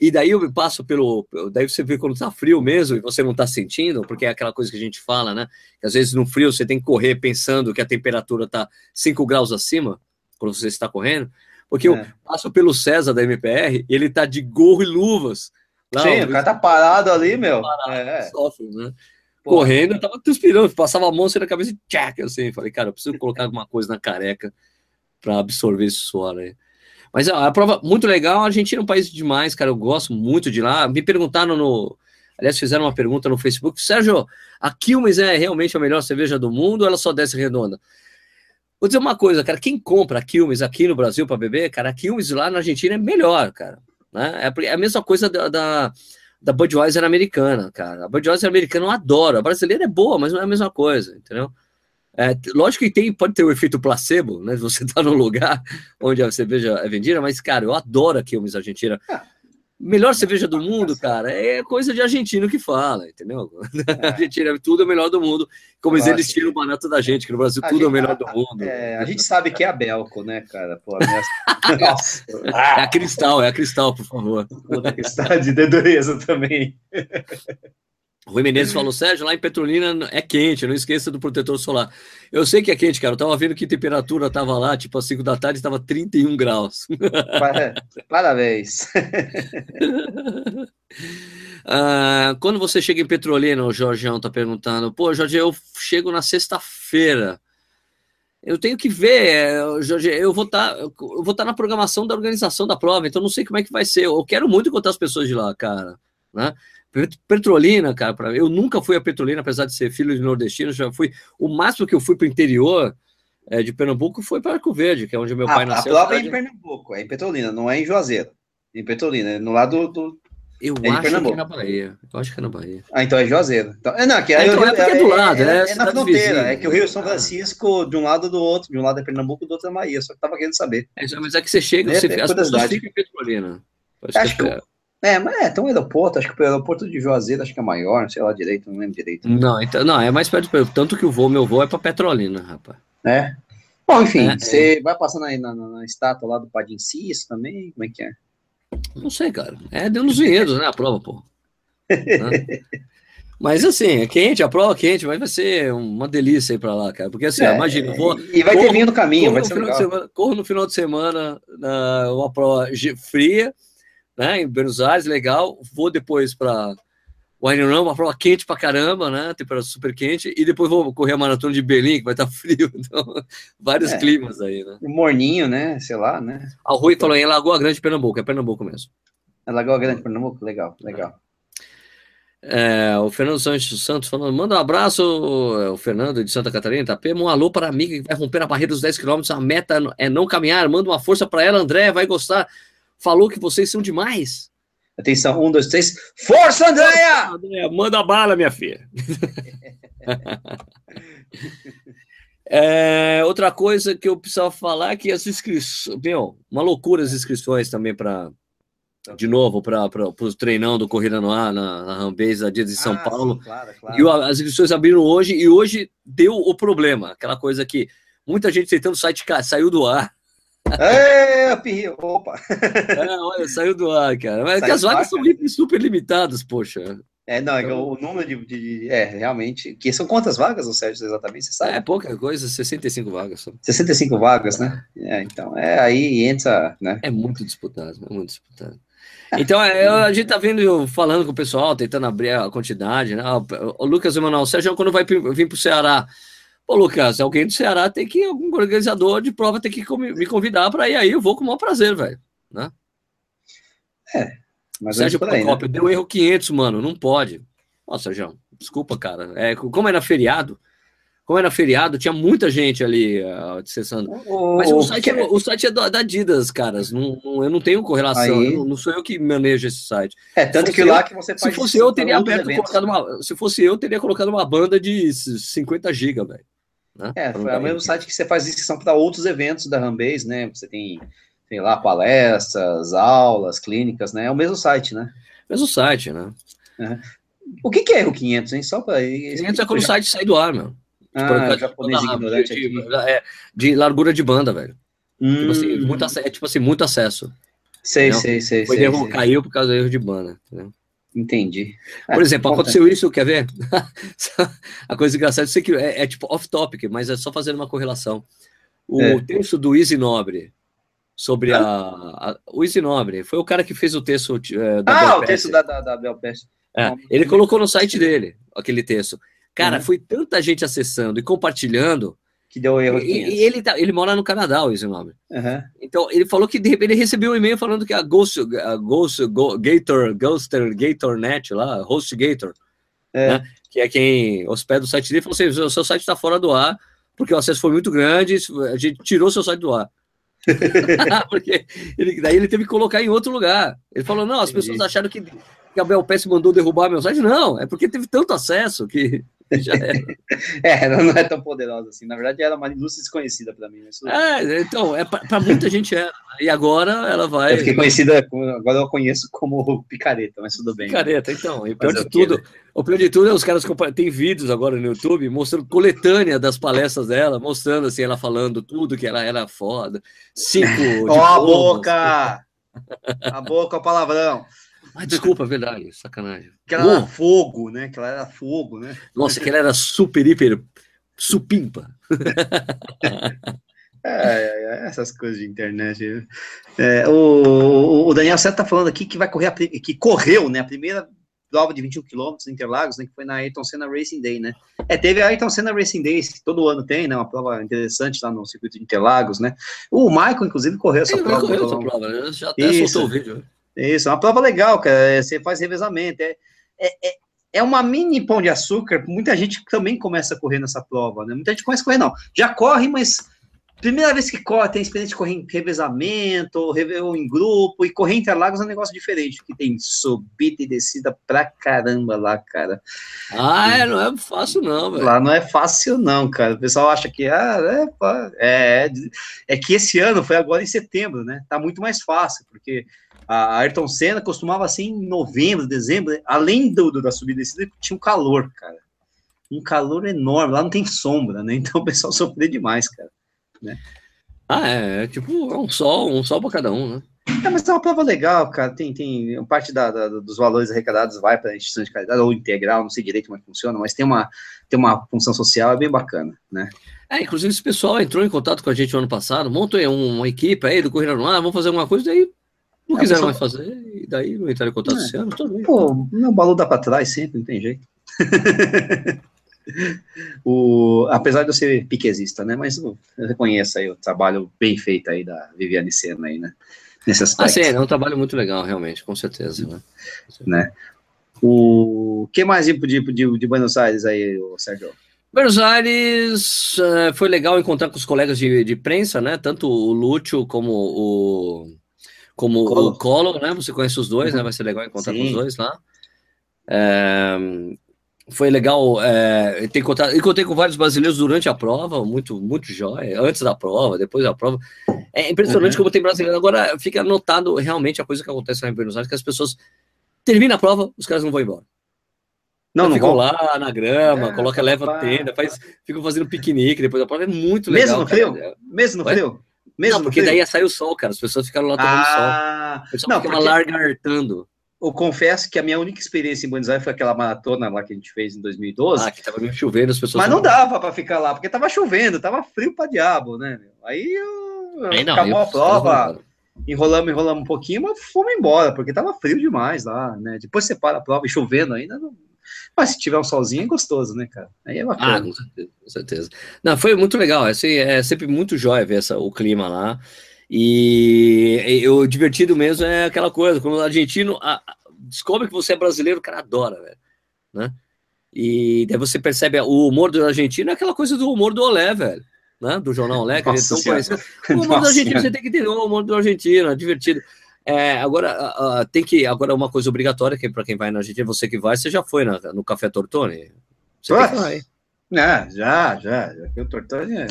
E daí eu passo pelo. Daí você vê quando tá frio mesmo e você não tá sentindo, porque é aquela coisa que a gente fala, né? Que às vezes no frio você tem que correr pensando que a temperatura tá 5 graus acima, quando você está correndo. Porque é. eu passo pelo César da MPR, ele tá de gorro e luvas. Lá, Sim, o cara tá parado ali, meu. Parado, é. Sofre, né? Correndo, eu tava transpirando, passava a mão assim na cabeça e tchac, assim. Falei, cara, eu preciso colocar alguma coisa na careca para absorver esse suor aí. Mas ó, a prova muito legal, a Argentina é um país demais, cara. Eu gosto muito de lá. Me perguntaram no. Aliás, fizeram uma pergunta no Facebook. Sérgio, a Quilmes é realmente a melhor cerveja do mundo ou ela só desce redonda? Vou dizer uma coisa, cara, quem compra Quilmes aqui no Brasil para beber, cara, Quilmes lá na Argentina é melhor, cara. Né? É, é a mesma coisa da, da, da Budweiser americana, cara. A Budweiser americana eu adoro. A brasileira é boa, mas não é a mesma coisa, entendeu? É, lógico que tem, pode ter o efeito placebo, né? Você tá num lugar onde a cerveja é vendida, mas, cara, eu adoro a Quilmes Argentina. Ah, Melhor cerveja do mundo, cara, é coisa de argentino que fala, entendeu? É. A Argentina é tudo o melhor do mundo, como Nossa, eles tiram o barato da gente, que no Brasil tudo gente, é o melhor do mundo. É, a gente sabe que é a Belco, né, cara? Pô, minha... É a Cristal, é a Cristal, por favor. Pô, da Cristal de dedureza também. Rui Menezes falou, Sérgio, lá em Petrolina é quente, não esqueça do protetor solar. Eu sei que é quente, cara. Eu tava vendo que temperatura tava lá, tipo, às 5 da tarde, estava 31 graus. Parabéns. ah, quando você chega em Petrolina, o Jorgeão tá perguntando, pô, Jorge, eu chego na sexta-feira. Eu tenho que ver, Jorge, eu vou estar tá, estar tá na programação da organização da prova, então não sei como é que vai ser. Eu quero muito encontrar as pessoas de lá, cara, né? Petrolina, cara, pra, eu nunca fui a Petrolina, apesar de ser filho de nordestino, já fui. O máximo que eu fui para o interior é, de Pernambuco foi para Arco Verde, que é onde meu pai nasceu. A prova é em Pernambuco, é em Petrolina, não é em Juazeiro. Em Petrolina, é no lado do. Eu é acho que é na Bahia. Eu acho que é na Bahia. Ah, então é Juazeiro. Então, é, não, que é, então, é, é, é do lado, é, é, é na fronteira. Vizinha. É que o Rio São Francisco, de um lado do outro, de um lado é Pernambuco, do outro é Bahia. Só que tava querendo saber. É, mas é que você chega, é, você, as pessoas ficam em Petrolina. Acho que, é, mas é, tem um aeroporto, acho que o aeroporto de Juazeiro acho que é maior, não sei lá direito, não lembro direito. Não, então, não, é mais perto, tanto que o voo, meu voo é para Petrolina, rapaz. É. Bom, enfim, é, você é. vai passando aí na, na, na, estátua lá do Padim Cis também, como é que é? Não sei, cara. É deu nos vinhedos, né, a prova, pô. Mas assim, é quente, a prova é quente, mas vai ser uma delícia ir para lá, cara. Porque assim, é, imagina, vou. E vai corro, ter vinho no caminho, vai ser legal. Semana, corro no final de semana, na, uma prova fria, né, em Buenos Aires, legal. Vou depois para Run, uma prova quente pra caramba, né, temperatura super quente, e depois vou correr a maratona de Berlim, que vai estar tá frio, então, vários é, climas aí, né. Morninho, né, sei lá, né. A Rui falou em Lagoa Grande, Pernambuco, é Pernambuco mesmo. É Lagoa Grande, Pernambuco, legal, legal. É, o Fernando Santos Santos falando, manda um abraço, o Fernando de Santa Catarina, Itapema, um alô para a amiga que vai romper a barreira dos 10 km, a meta é não caminhar, manda uma força para ela, André, vai gostar falou que vocês são demais. Atenção, um, dois, três. Força, Andréia! Andréia manda bala, minha filha. é, outra coisa que eu precisava falar é que as inscrições. Meu, uma loucura as inscrições também para. De novo, para o treinão do Corrida no Ar, na, na Rambase, dia de São ah, Paulo. Claro, claro. E as inscrições abriram hoje, e hoje deu o problema. Aquela coisa que muita gente tentando o site saiu do ar. É, pirri, opa. É, olha, saiu do ar, cara. Mas as vagas são super limitadas, poxa. É, não, é então... o número de, de, É, realmente. Que são quantas vagas, o Sérgio, exatamente? Você sabe? É pouca coisa, 65 vagas. Só. 65 vagas, né? É, então, é aí entra. Né? É muito disputado, é muito disputado. Então, é, a gente tá vendo, falando com o pessoal, tentando abrir a quantidade, né? O Lucas Emanuel, o Sérgio, quando vai vir para o Ceará, Ô, Lucas, alguém do Ceará tem que, algum organizador de prova tem que me convidar para ir aí, eu vou com o maior prazer, velho. Né? É, mas Sérgio é aí, né? deu erro 500, mano, não pode. Nossa, João, desculpa, cara. É, como era feriado, como era feriado, tinha muita gente ali uh, acessando. Mas o, site, que... o site é da Adidas, caras. Não, não, eu não tenho correlação. Não, não, sou eu que manejo esse site. É, tanto que lá que você faz. Se fosse eu, teria aberto colocado uma. Se fosse eu, teria colocado uma banda de 50 GB, velho. Né? É, foi o mesmo site que você faz inscrição para outros eventos da Rambase, né? Você tem, lá, palestras, aulas, clínicas, né? É o mesmo site, né? Mesmo site, né? É. O que, que é o 500, hein? Só para. 500 é quando o site sai do ar, meu. Ah, japonês ignorante de, de, é, de largura de banda, velho. Hum. Tipo assim, hum. muito, é, tipo assim, muito acesso. Sei, sei, sei. Foi sei, erro, sei. Caiu por causa do erro de banda. Entendeu? Entendi. Por é, exemplo, aconteceu isso, quer ver? a coisa engraçada, eu sei que é, é tipo off-topic, mas é só fazendo uma correlação. O é. texto do Easy Nobre sobre a, a, O Easy Nobre foi o cara que fez o texto é, da Ah, o texto da, da, da Belpest. É, ele colocou no site dele aquele texto. Cara, uhum. foi tanta gente acessando e compartilhando que deu erro. E, e ele, tá, ele mora no Canadá, o esse nome. Uhum. Então, ele falou que de repente ele recebeu um e-mail falando que a Ghost, a Ghost Go, Gator, Ghoster Gator Net lá, HostGator, é. né, que é quem hospeda o site dele, falou assim: o seu site está fora do ar, porque o acesso foi muito grande, a gente tirou seu site do ar. porque ele, daí ele teve que colocar em outro lugar. Ele falou: não, as Entendi. pessoas acharam que Gabriel Pérez mandou derrubar meu site. Não, é porque teve tanto acesso que. Já era. é, ela não é tão poderosa assim. Na verdade, era uma indústria desconhecida para mim. Isso... É, então, é para muita gente era. E agora ela vai. Eu fiquei conhecida, agora eu conheço como picareta, mas tudo bem. Picareta, então. E o pior de tudo, o pior de tudo é os caras tem vídeos agora no YouTube mostrando coletânea das palestras dela, mostrando assim, ela falando tudo que ela era foda. Cinco. Ó, a boca! A boca, o palavrão. Ah, desculpa, é verdade, sacanagem. Que ela era fogo, né? Que ela era fogo, né? Nossa, que ela era super, hiper, supimpa. É, é, é, essas coisas de internet. É, o, o, Daniel Seta tá falando aqui que vai correr, a, que correu, né? A primeira prova de 21 km em Interlagos, né? Que foi na Ayrton Senna Racing Day, né? É, teve a Ayrton Senna Racing Day, que todo ano tem, né? Uma prova interessante lá no circuito de Interlagos, né? O Michael, inclusive, correu essa Ele prova. Correu essa prova, né? Já até Isso. soltou o vídeo. Isso, é uma prova legal, cara. É, você faz revezamento. É, é, é, é uma mini pão de açúcar. Muita gente também começa a correr nessa prova, né? Muita gente começa a correr, não. Já corre, mas primeira vez que corre, tem experiência de correr em revezamento, ou em grupo, e correr Interlagos é um negócio diferente, que tem subida e descida pra caramba lá, cara. Ah, é, não é fácil não, velho. Lá não é fácil não, cara. O pessoal acha que, ah, é, é, é que esse ano foi agora em setembro, né? Tá muito mais fácil, porque a Ayrton Senna costumava ser em novembro, dezembro, além do, do da subida e descida, tinha um calor, cara. Um calor enorme, lá não tem sombra, né? Então o pessoal sofreu demais, cara né? Ah, é, é tipo um sol, um sol para cada um, né? É, mas é uma prova legal, cara. Tem, tem parte da, da dos valores arrecadados vai para a instituição de caridade ou integral, não sei direito como é que funciona, mas tem uma, tem uma função social é bem bacana, né? É, inclusive esse pessoal entrou em contato com a gente no ano passado, montou uma equipe aí do Corrida no Ar, vamos fazer alguma coisa, daí não é, quiseram mais fazer, e daí não entraram em contato é. esse ano, bem. Pô, o balu dá para trás sempre, não tem jeito. o, apesar de eu ser piquezista, né? Mas eu, reconheço aí o trabalho bem feito aí da Viviane Senna aí, né? Nesse aspecto. Ah, sim, é um trabalho muito legal, realmente, com certeza. Né? né? O que mais de, de, de, Buenos Aires aí, Sérgio? Buenos Aires uh, foi legal encontrar com os colegas de, de prensa, né? Tanto o Lúcio como o como Colo. o Colo, né? Você conhece os dois, né? Vai ser legal encontrar Sim. com os dois lá. É, foi legal é, ter encontrado, encontrei com vários brasileiros durante a prova, muito, muito jóia, antes da prova, depois da prova. É impressionante uhum. como tem brasileiro. Agora fica notado realmente a coisa que acontece lá em Buenos Aires, que as pessoas terminam a prova, os caras não vão embora. Não, não ficam lá na grama, é, coloca, leva a tenda, faz, ficam fazendo piquenique depois da prova, é muito legal. Mesmo no frio? Cara. Mesmo no frio? Mesmo não, porque daí ia sair o sol, cara, as pessoas ficaram lá tomando ah, sol. O pessoal não, fica porque... lagartando eu confesso que a minha única experiência em Buenos Aires foi aquela maratona lá que a gente fez em 2012. Ah, que tava meio chovendo, as pessoas. Mas não dava para ficar lá, porque tava chovendo, tava frio para diabo, né? Aí, eu, Aí não, acabou eu, a prova, enrolamos, enrolamos um pouquinho, mas fomos embora, porque tava frio demais lá, né? Depois você para a prova e chovendo ainda, não... mas se tiver um solzinho é gostoso, né, cara? Aí é bacana. Ah, com certeza. Com certeza. Não, foi muito legal, é, é sempre muito jóia ver essa, o clima lá. E, o divertido mesmo é aquela coisa, quando o argentino a, a, descobre que você é brasileiro, o cara adora, velho, né? E daí você percebe o humor do argentino é aquela coisa do humor do Olé, velho, né? Do jornal Olé, que eles estão conhecendo. O humor Nossa do argentino, você tem que entender o humor do argentino, é divertido. É, agora, uh, tem que. Agora, uma coisa obrigatória que para quem vai na Argentina, você que vai, você já foi na, no Café Tortone? Você Ué? tem que ir. É, já, já. já. O Tortone é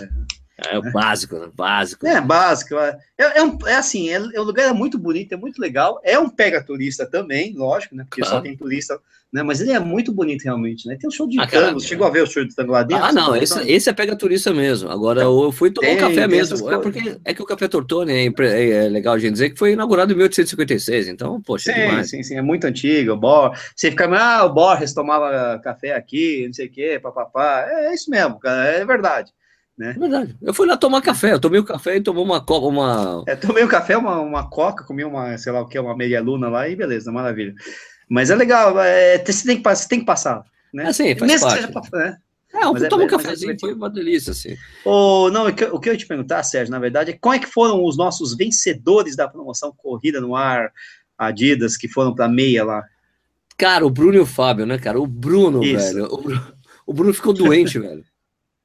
é o básico, né? Básico. É, básico. É, é, é, um, é assim, é, é, um lugar é muito bonito, é muito legal. É um pega turista também, lógico, né? Porque claro. só tem turista, né? Mas ele é muito bonito realmente, né? Tem um show de ah, tango. Chegou a ver o show de tango lá dentro? Ah, não, esse, esse é pega turista mesmo. Agora então, eu fui tomar tem, um café mesmo. É porque é que o Café Tortone é, é, é, legal a gente dizer que foi inaugurado em 1856. Então, poxa, sim, demais. sim, sim, é muito antigo. O Bor, você fica, ah, o Borges tomava café aqui, não sei o quê, papapá. É, é isso mesmo, cara, é verdade. Né? É verdade. Eu fui lá tomar café, eu tomei o café e tomou uma coca, uma. É, tomei um café, uma, uma coca, comi uma, sei lá o que, uma meia luna lá e beleza, maravilha. Mas é legal, é, você, tem que, você tem que passar, né? Assim, faz Mesmo parte. Que seja, né? É, eu tomo é, um cafezinho, é foi uma delícia, assim. Oh, não, o que, o que eu ia te perguntar, Sérgio, na verdade, é como é que foram os nossos vencedores da promoção Corrida no Ar, Adidas, que foram para meia lá? Cara, o Bruno e o Fábio, né, cara? O Bruno, Isso. velho. O o Bruno ficou doente, velho.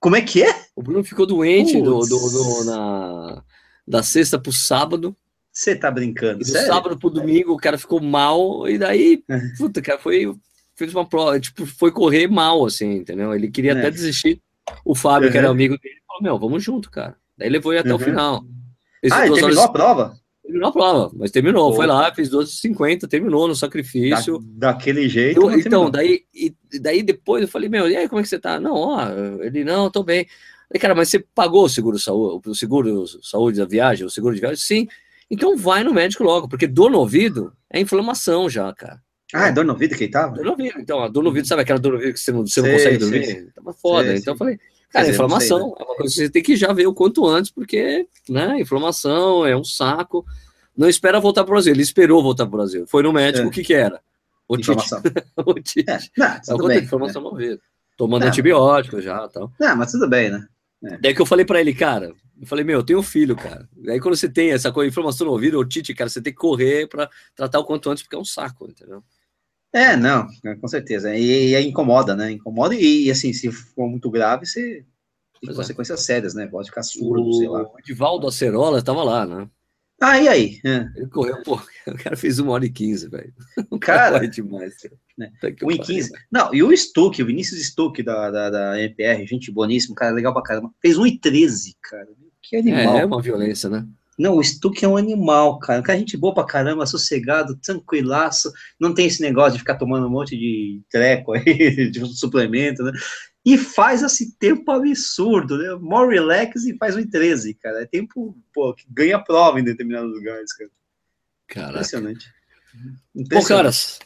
Como é que é? O Bruno ficou doente do, do, do, na, da sexta pro sábado. Você tá brincando? E do sério? sábado pro domingo o cara ficou mal, e daí, é. puta, cara, foi. Fez uma prova, tipo, foi correr mal, assim, entendeu? Ele queria é. até desistir. O Fábio, uhum. que era amigo dele, falou: Meu, vamos junto, cara. Daí levou ele até uhum. o final. Esse ah, ele terminou horas... a prova? Terminou a prova, mas terminou. Pô. Foi lá, fez 12,50, terminou no sacrifício. Da, daquele jeito. Eu, então, daí, e, daí depois eu falei, meu, e aí, como é que você tá? Não, ó, ele, não, tô bem. Falei, cara, mas você pagou o seguro saúde, o seguro saúde da viagem, o seguro de viagem? Sim. Então vai no médico logo, porque dor no ouvido é inflamação já, cara. Ah, é dor no ouvido que ele tava? Dor no ouvido, então, a dor no ouvido, sabe aquela dor no ouvido que você não, você não consegue dormir? Sei. Tava foda. Sei, então eu falei, Cara, dizer, inflamação sei, né? é uma coisa que você tem que já ver o quanto antes, porque, né, inflamação é um saco. Não espera voltar para o Brasil, ele esperou voltar para o Brasil. Foi no médico, é. o que que era? O informação. o tite. É, não, tudo bem, informação né? ouvido. Tomando não, antibiótico já tal. Não, mas tudo bem, né? É. Daí que eu falei para ele, cara, eu falei, meu, eu tenho um filho, cara. Daí quando você tem essa coisa, informação no ouvido, o tite, cara, você tem que correr para tratar o quanto antes, porque é um saco, entendeu? É, não, com certeza. E, e incomoda, né? Incomoda e, e, assim, se for muito grave, você tem é. consequências sérias, né? Pode ficar surdo, o, sei lá. O Edivaldo Acerola estava lá, né? Ah, e aí? É. Ele correu, pô, o cara fez uma hora e quinze, velho. O cara, cara demais. Né? Um e quinze. Não, e o Stuck, o Vinícius Stuck da, da, da MPR, gente boníssimo, cara, legal pra caramba. Fez um e treze, cara. Que animal. É, é uma violência, né? Não, o Stuck é um animal, cara. Cara gente boa pra caramba, sossegado, tranquilaço. Não tem esse negócio de ficar tomando um monte de treco aí, de suplemento, né? e faz esse tempo absurdo, né? More relax e faz um 13, cara. É tempo, pô, que ganha prova em determinados lugares, cara. Caraca. Impressionante. Impressionante. Bom, caras,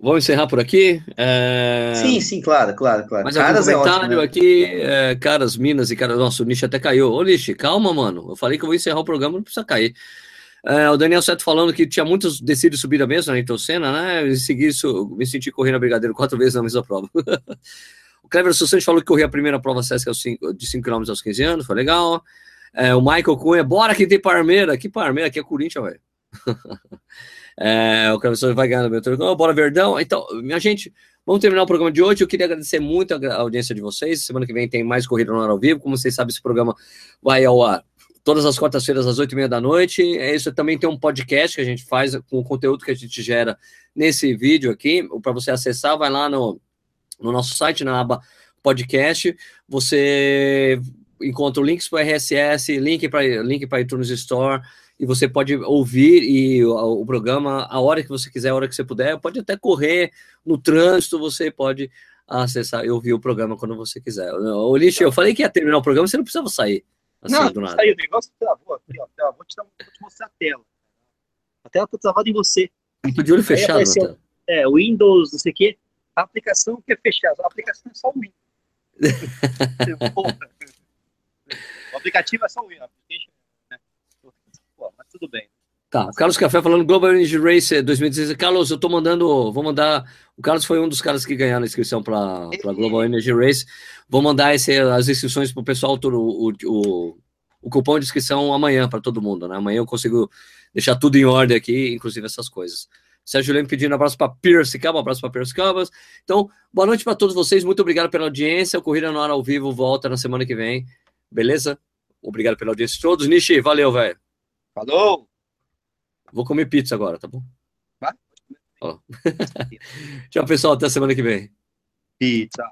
vamos encerrar por aqui. É... Sim, sim, claro, claro, claro. Mas caras é comentário ótimo, né? aqui, é, caras, Minas e caras. Nossa, o Nish até caiu. Ô, Nish, calma, mano. Eu falei que eu vou encerrar o programa, não precisa cair. É, o Daniel Seto falando que tinha muitos decididos subir a mesa na Itocena, né? Em seguir isso, me senti correndo a brigadeiro quatro vezes na mesma prova. O Clever Sussante falou que corria a primeira prova Sesc de 5 km aos 15 anos, foi legal. É, o Michael Cunha, bora que tem Parmeira. Que Parmeira? Aqui é Corinthians, velho. é, o Sussante vai ganhando meu turno. Bora Verdão. Então, minha gente, vamos terminar o programa de hoje. Eu queria agradecer muito a audiência de vocês. Semana que vem tem mais Corrida no Ar ao Vivo. Como vocês sabem, esse programa vai ao ar todas as quartas-feiras às oito e meia da noite. É isso também tem um podcast que a gente faz com o conteúdo que a gente gera nesse vídeo aqui. Para você acessar, vai lá no no nosso site, na aba podcast, você encontra links para RSS, link para link para iTunes Store, e você pode ouvir e o, o, programa a hora que você quiser, a hora que você puder. Pode até correr no trânsito, você pode acessar e ouvir o programa quando você quiser. O Lixo, eu falei que ia terminar o programa, você não precisava sair. Assim, não, do nada. Saiu, o negócio travou aqui, ó. Vou te, dar, vou te mostrar a tela. A tela tá travada em você. Eu tô de olho fechado. Apareceu, é, Windows, não sei o quê. A aplicação que é fechada, a aplicação é só o Windows. o aplicativo é só o Windows. Tudo bem. Tá, Carlos Café falando Global Energy Race 2016. Carlos, eu tô mandando, vou mandar. O Carlos foi um dos caras que ganharam a inscrição para Global Energy Race. Vou mandar esse, as inscrições para o pessoal, o, o, o cupom de inscrição amanhã para todo mundo, né? Amanhã eu consigo deixar tudo em ordem aqui, inclusive essas coisas. Sérgio Leme pedindo um abraço para Piracicaba, um abraço para Piracicaba. Então, boa noite para todos vocês, muito obrigado pela audiência. O Corrida no Ar ao vivo volta na semana que vem, beleza? Obrigado pela audiência de todos. Nishi, valeu, velho. Falou! Vou comer pizza agora, tá bom? Vai. Tchau, pessoal. Até semana que vem. Pizza.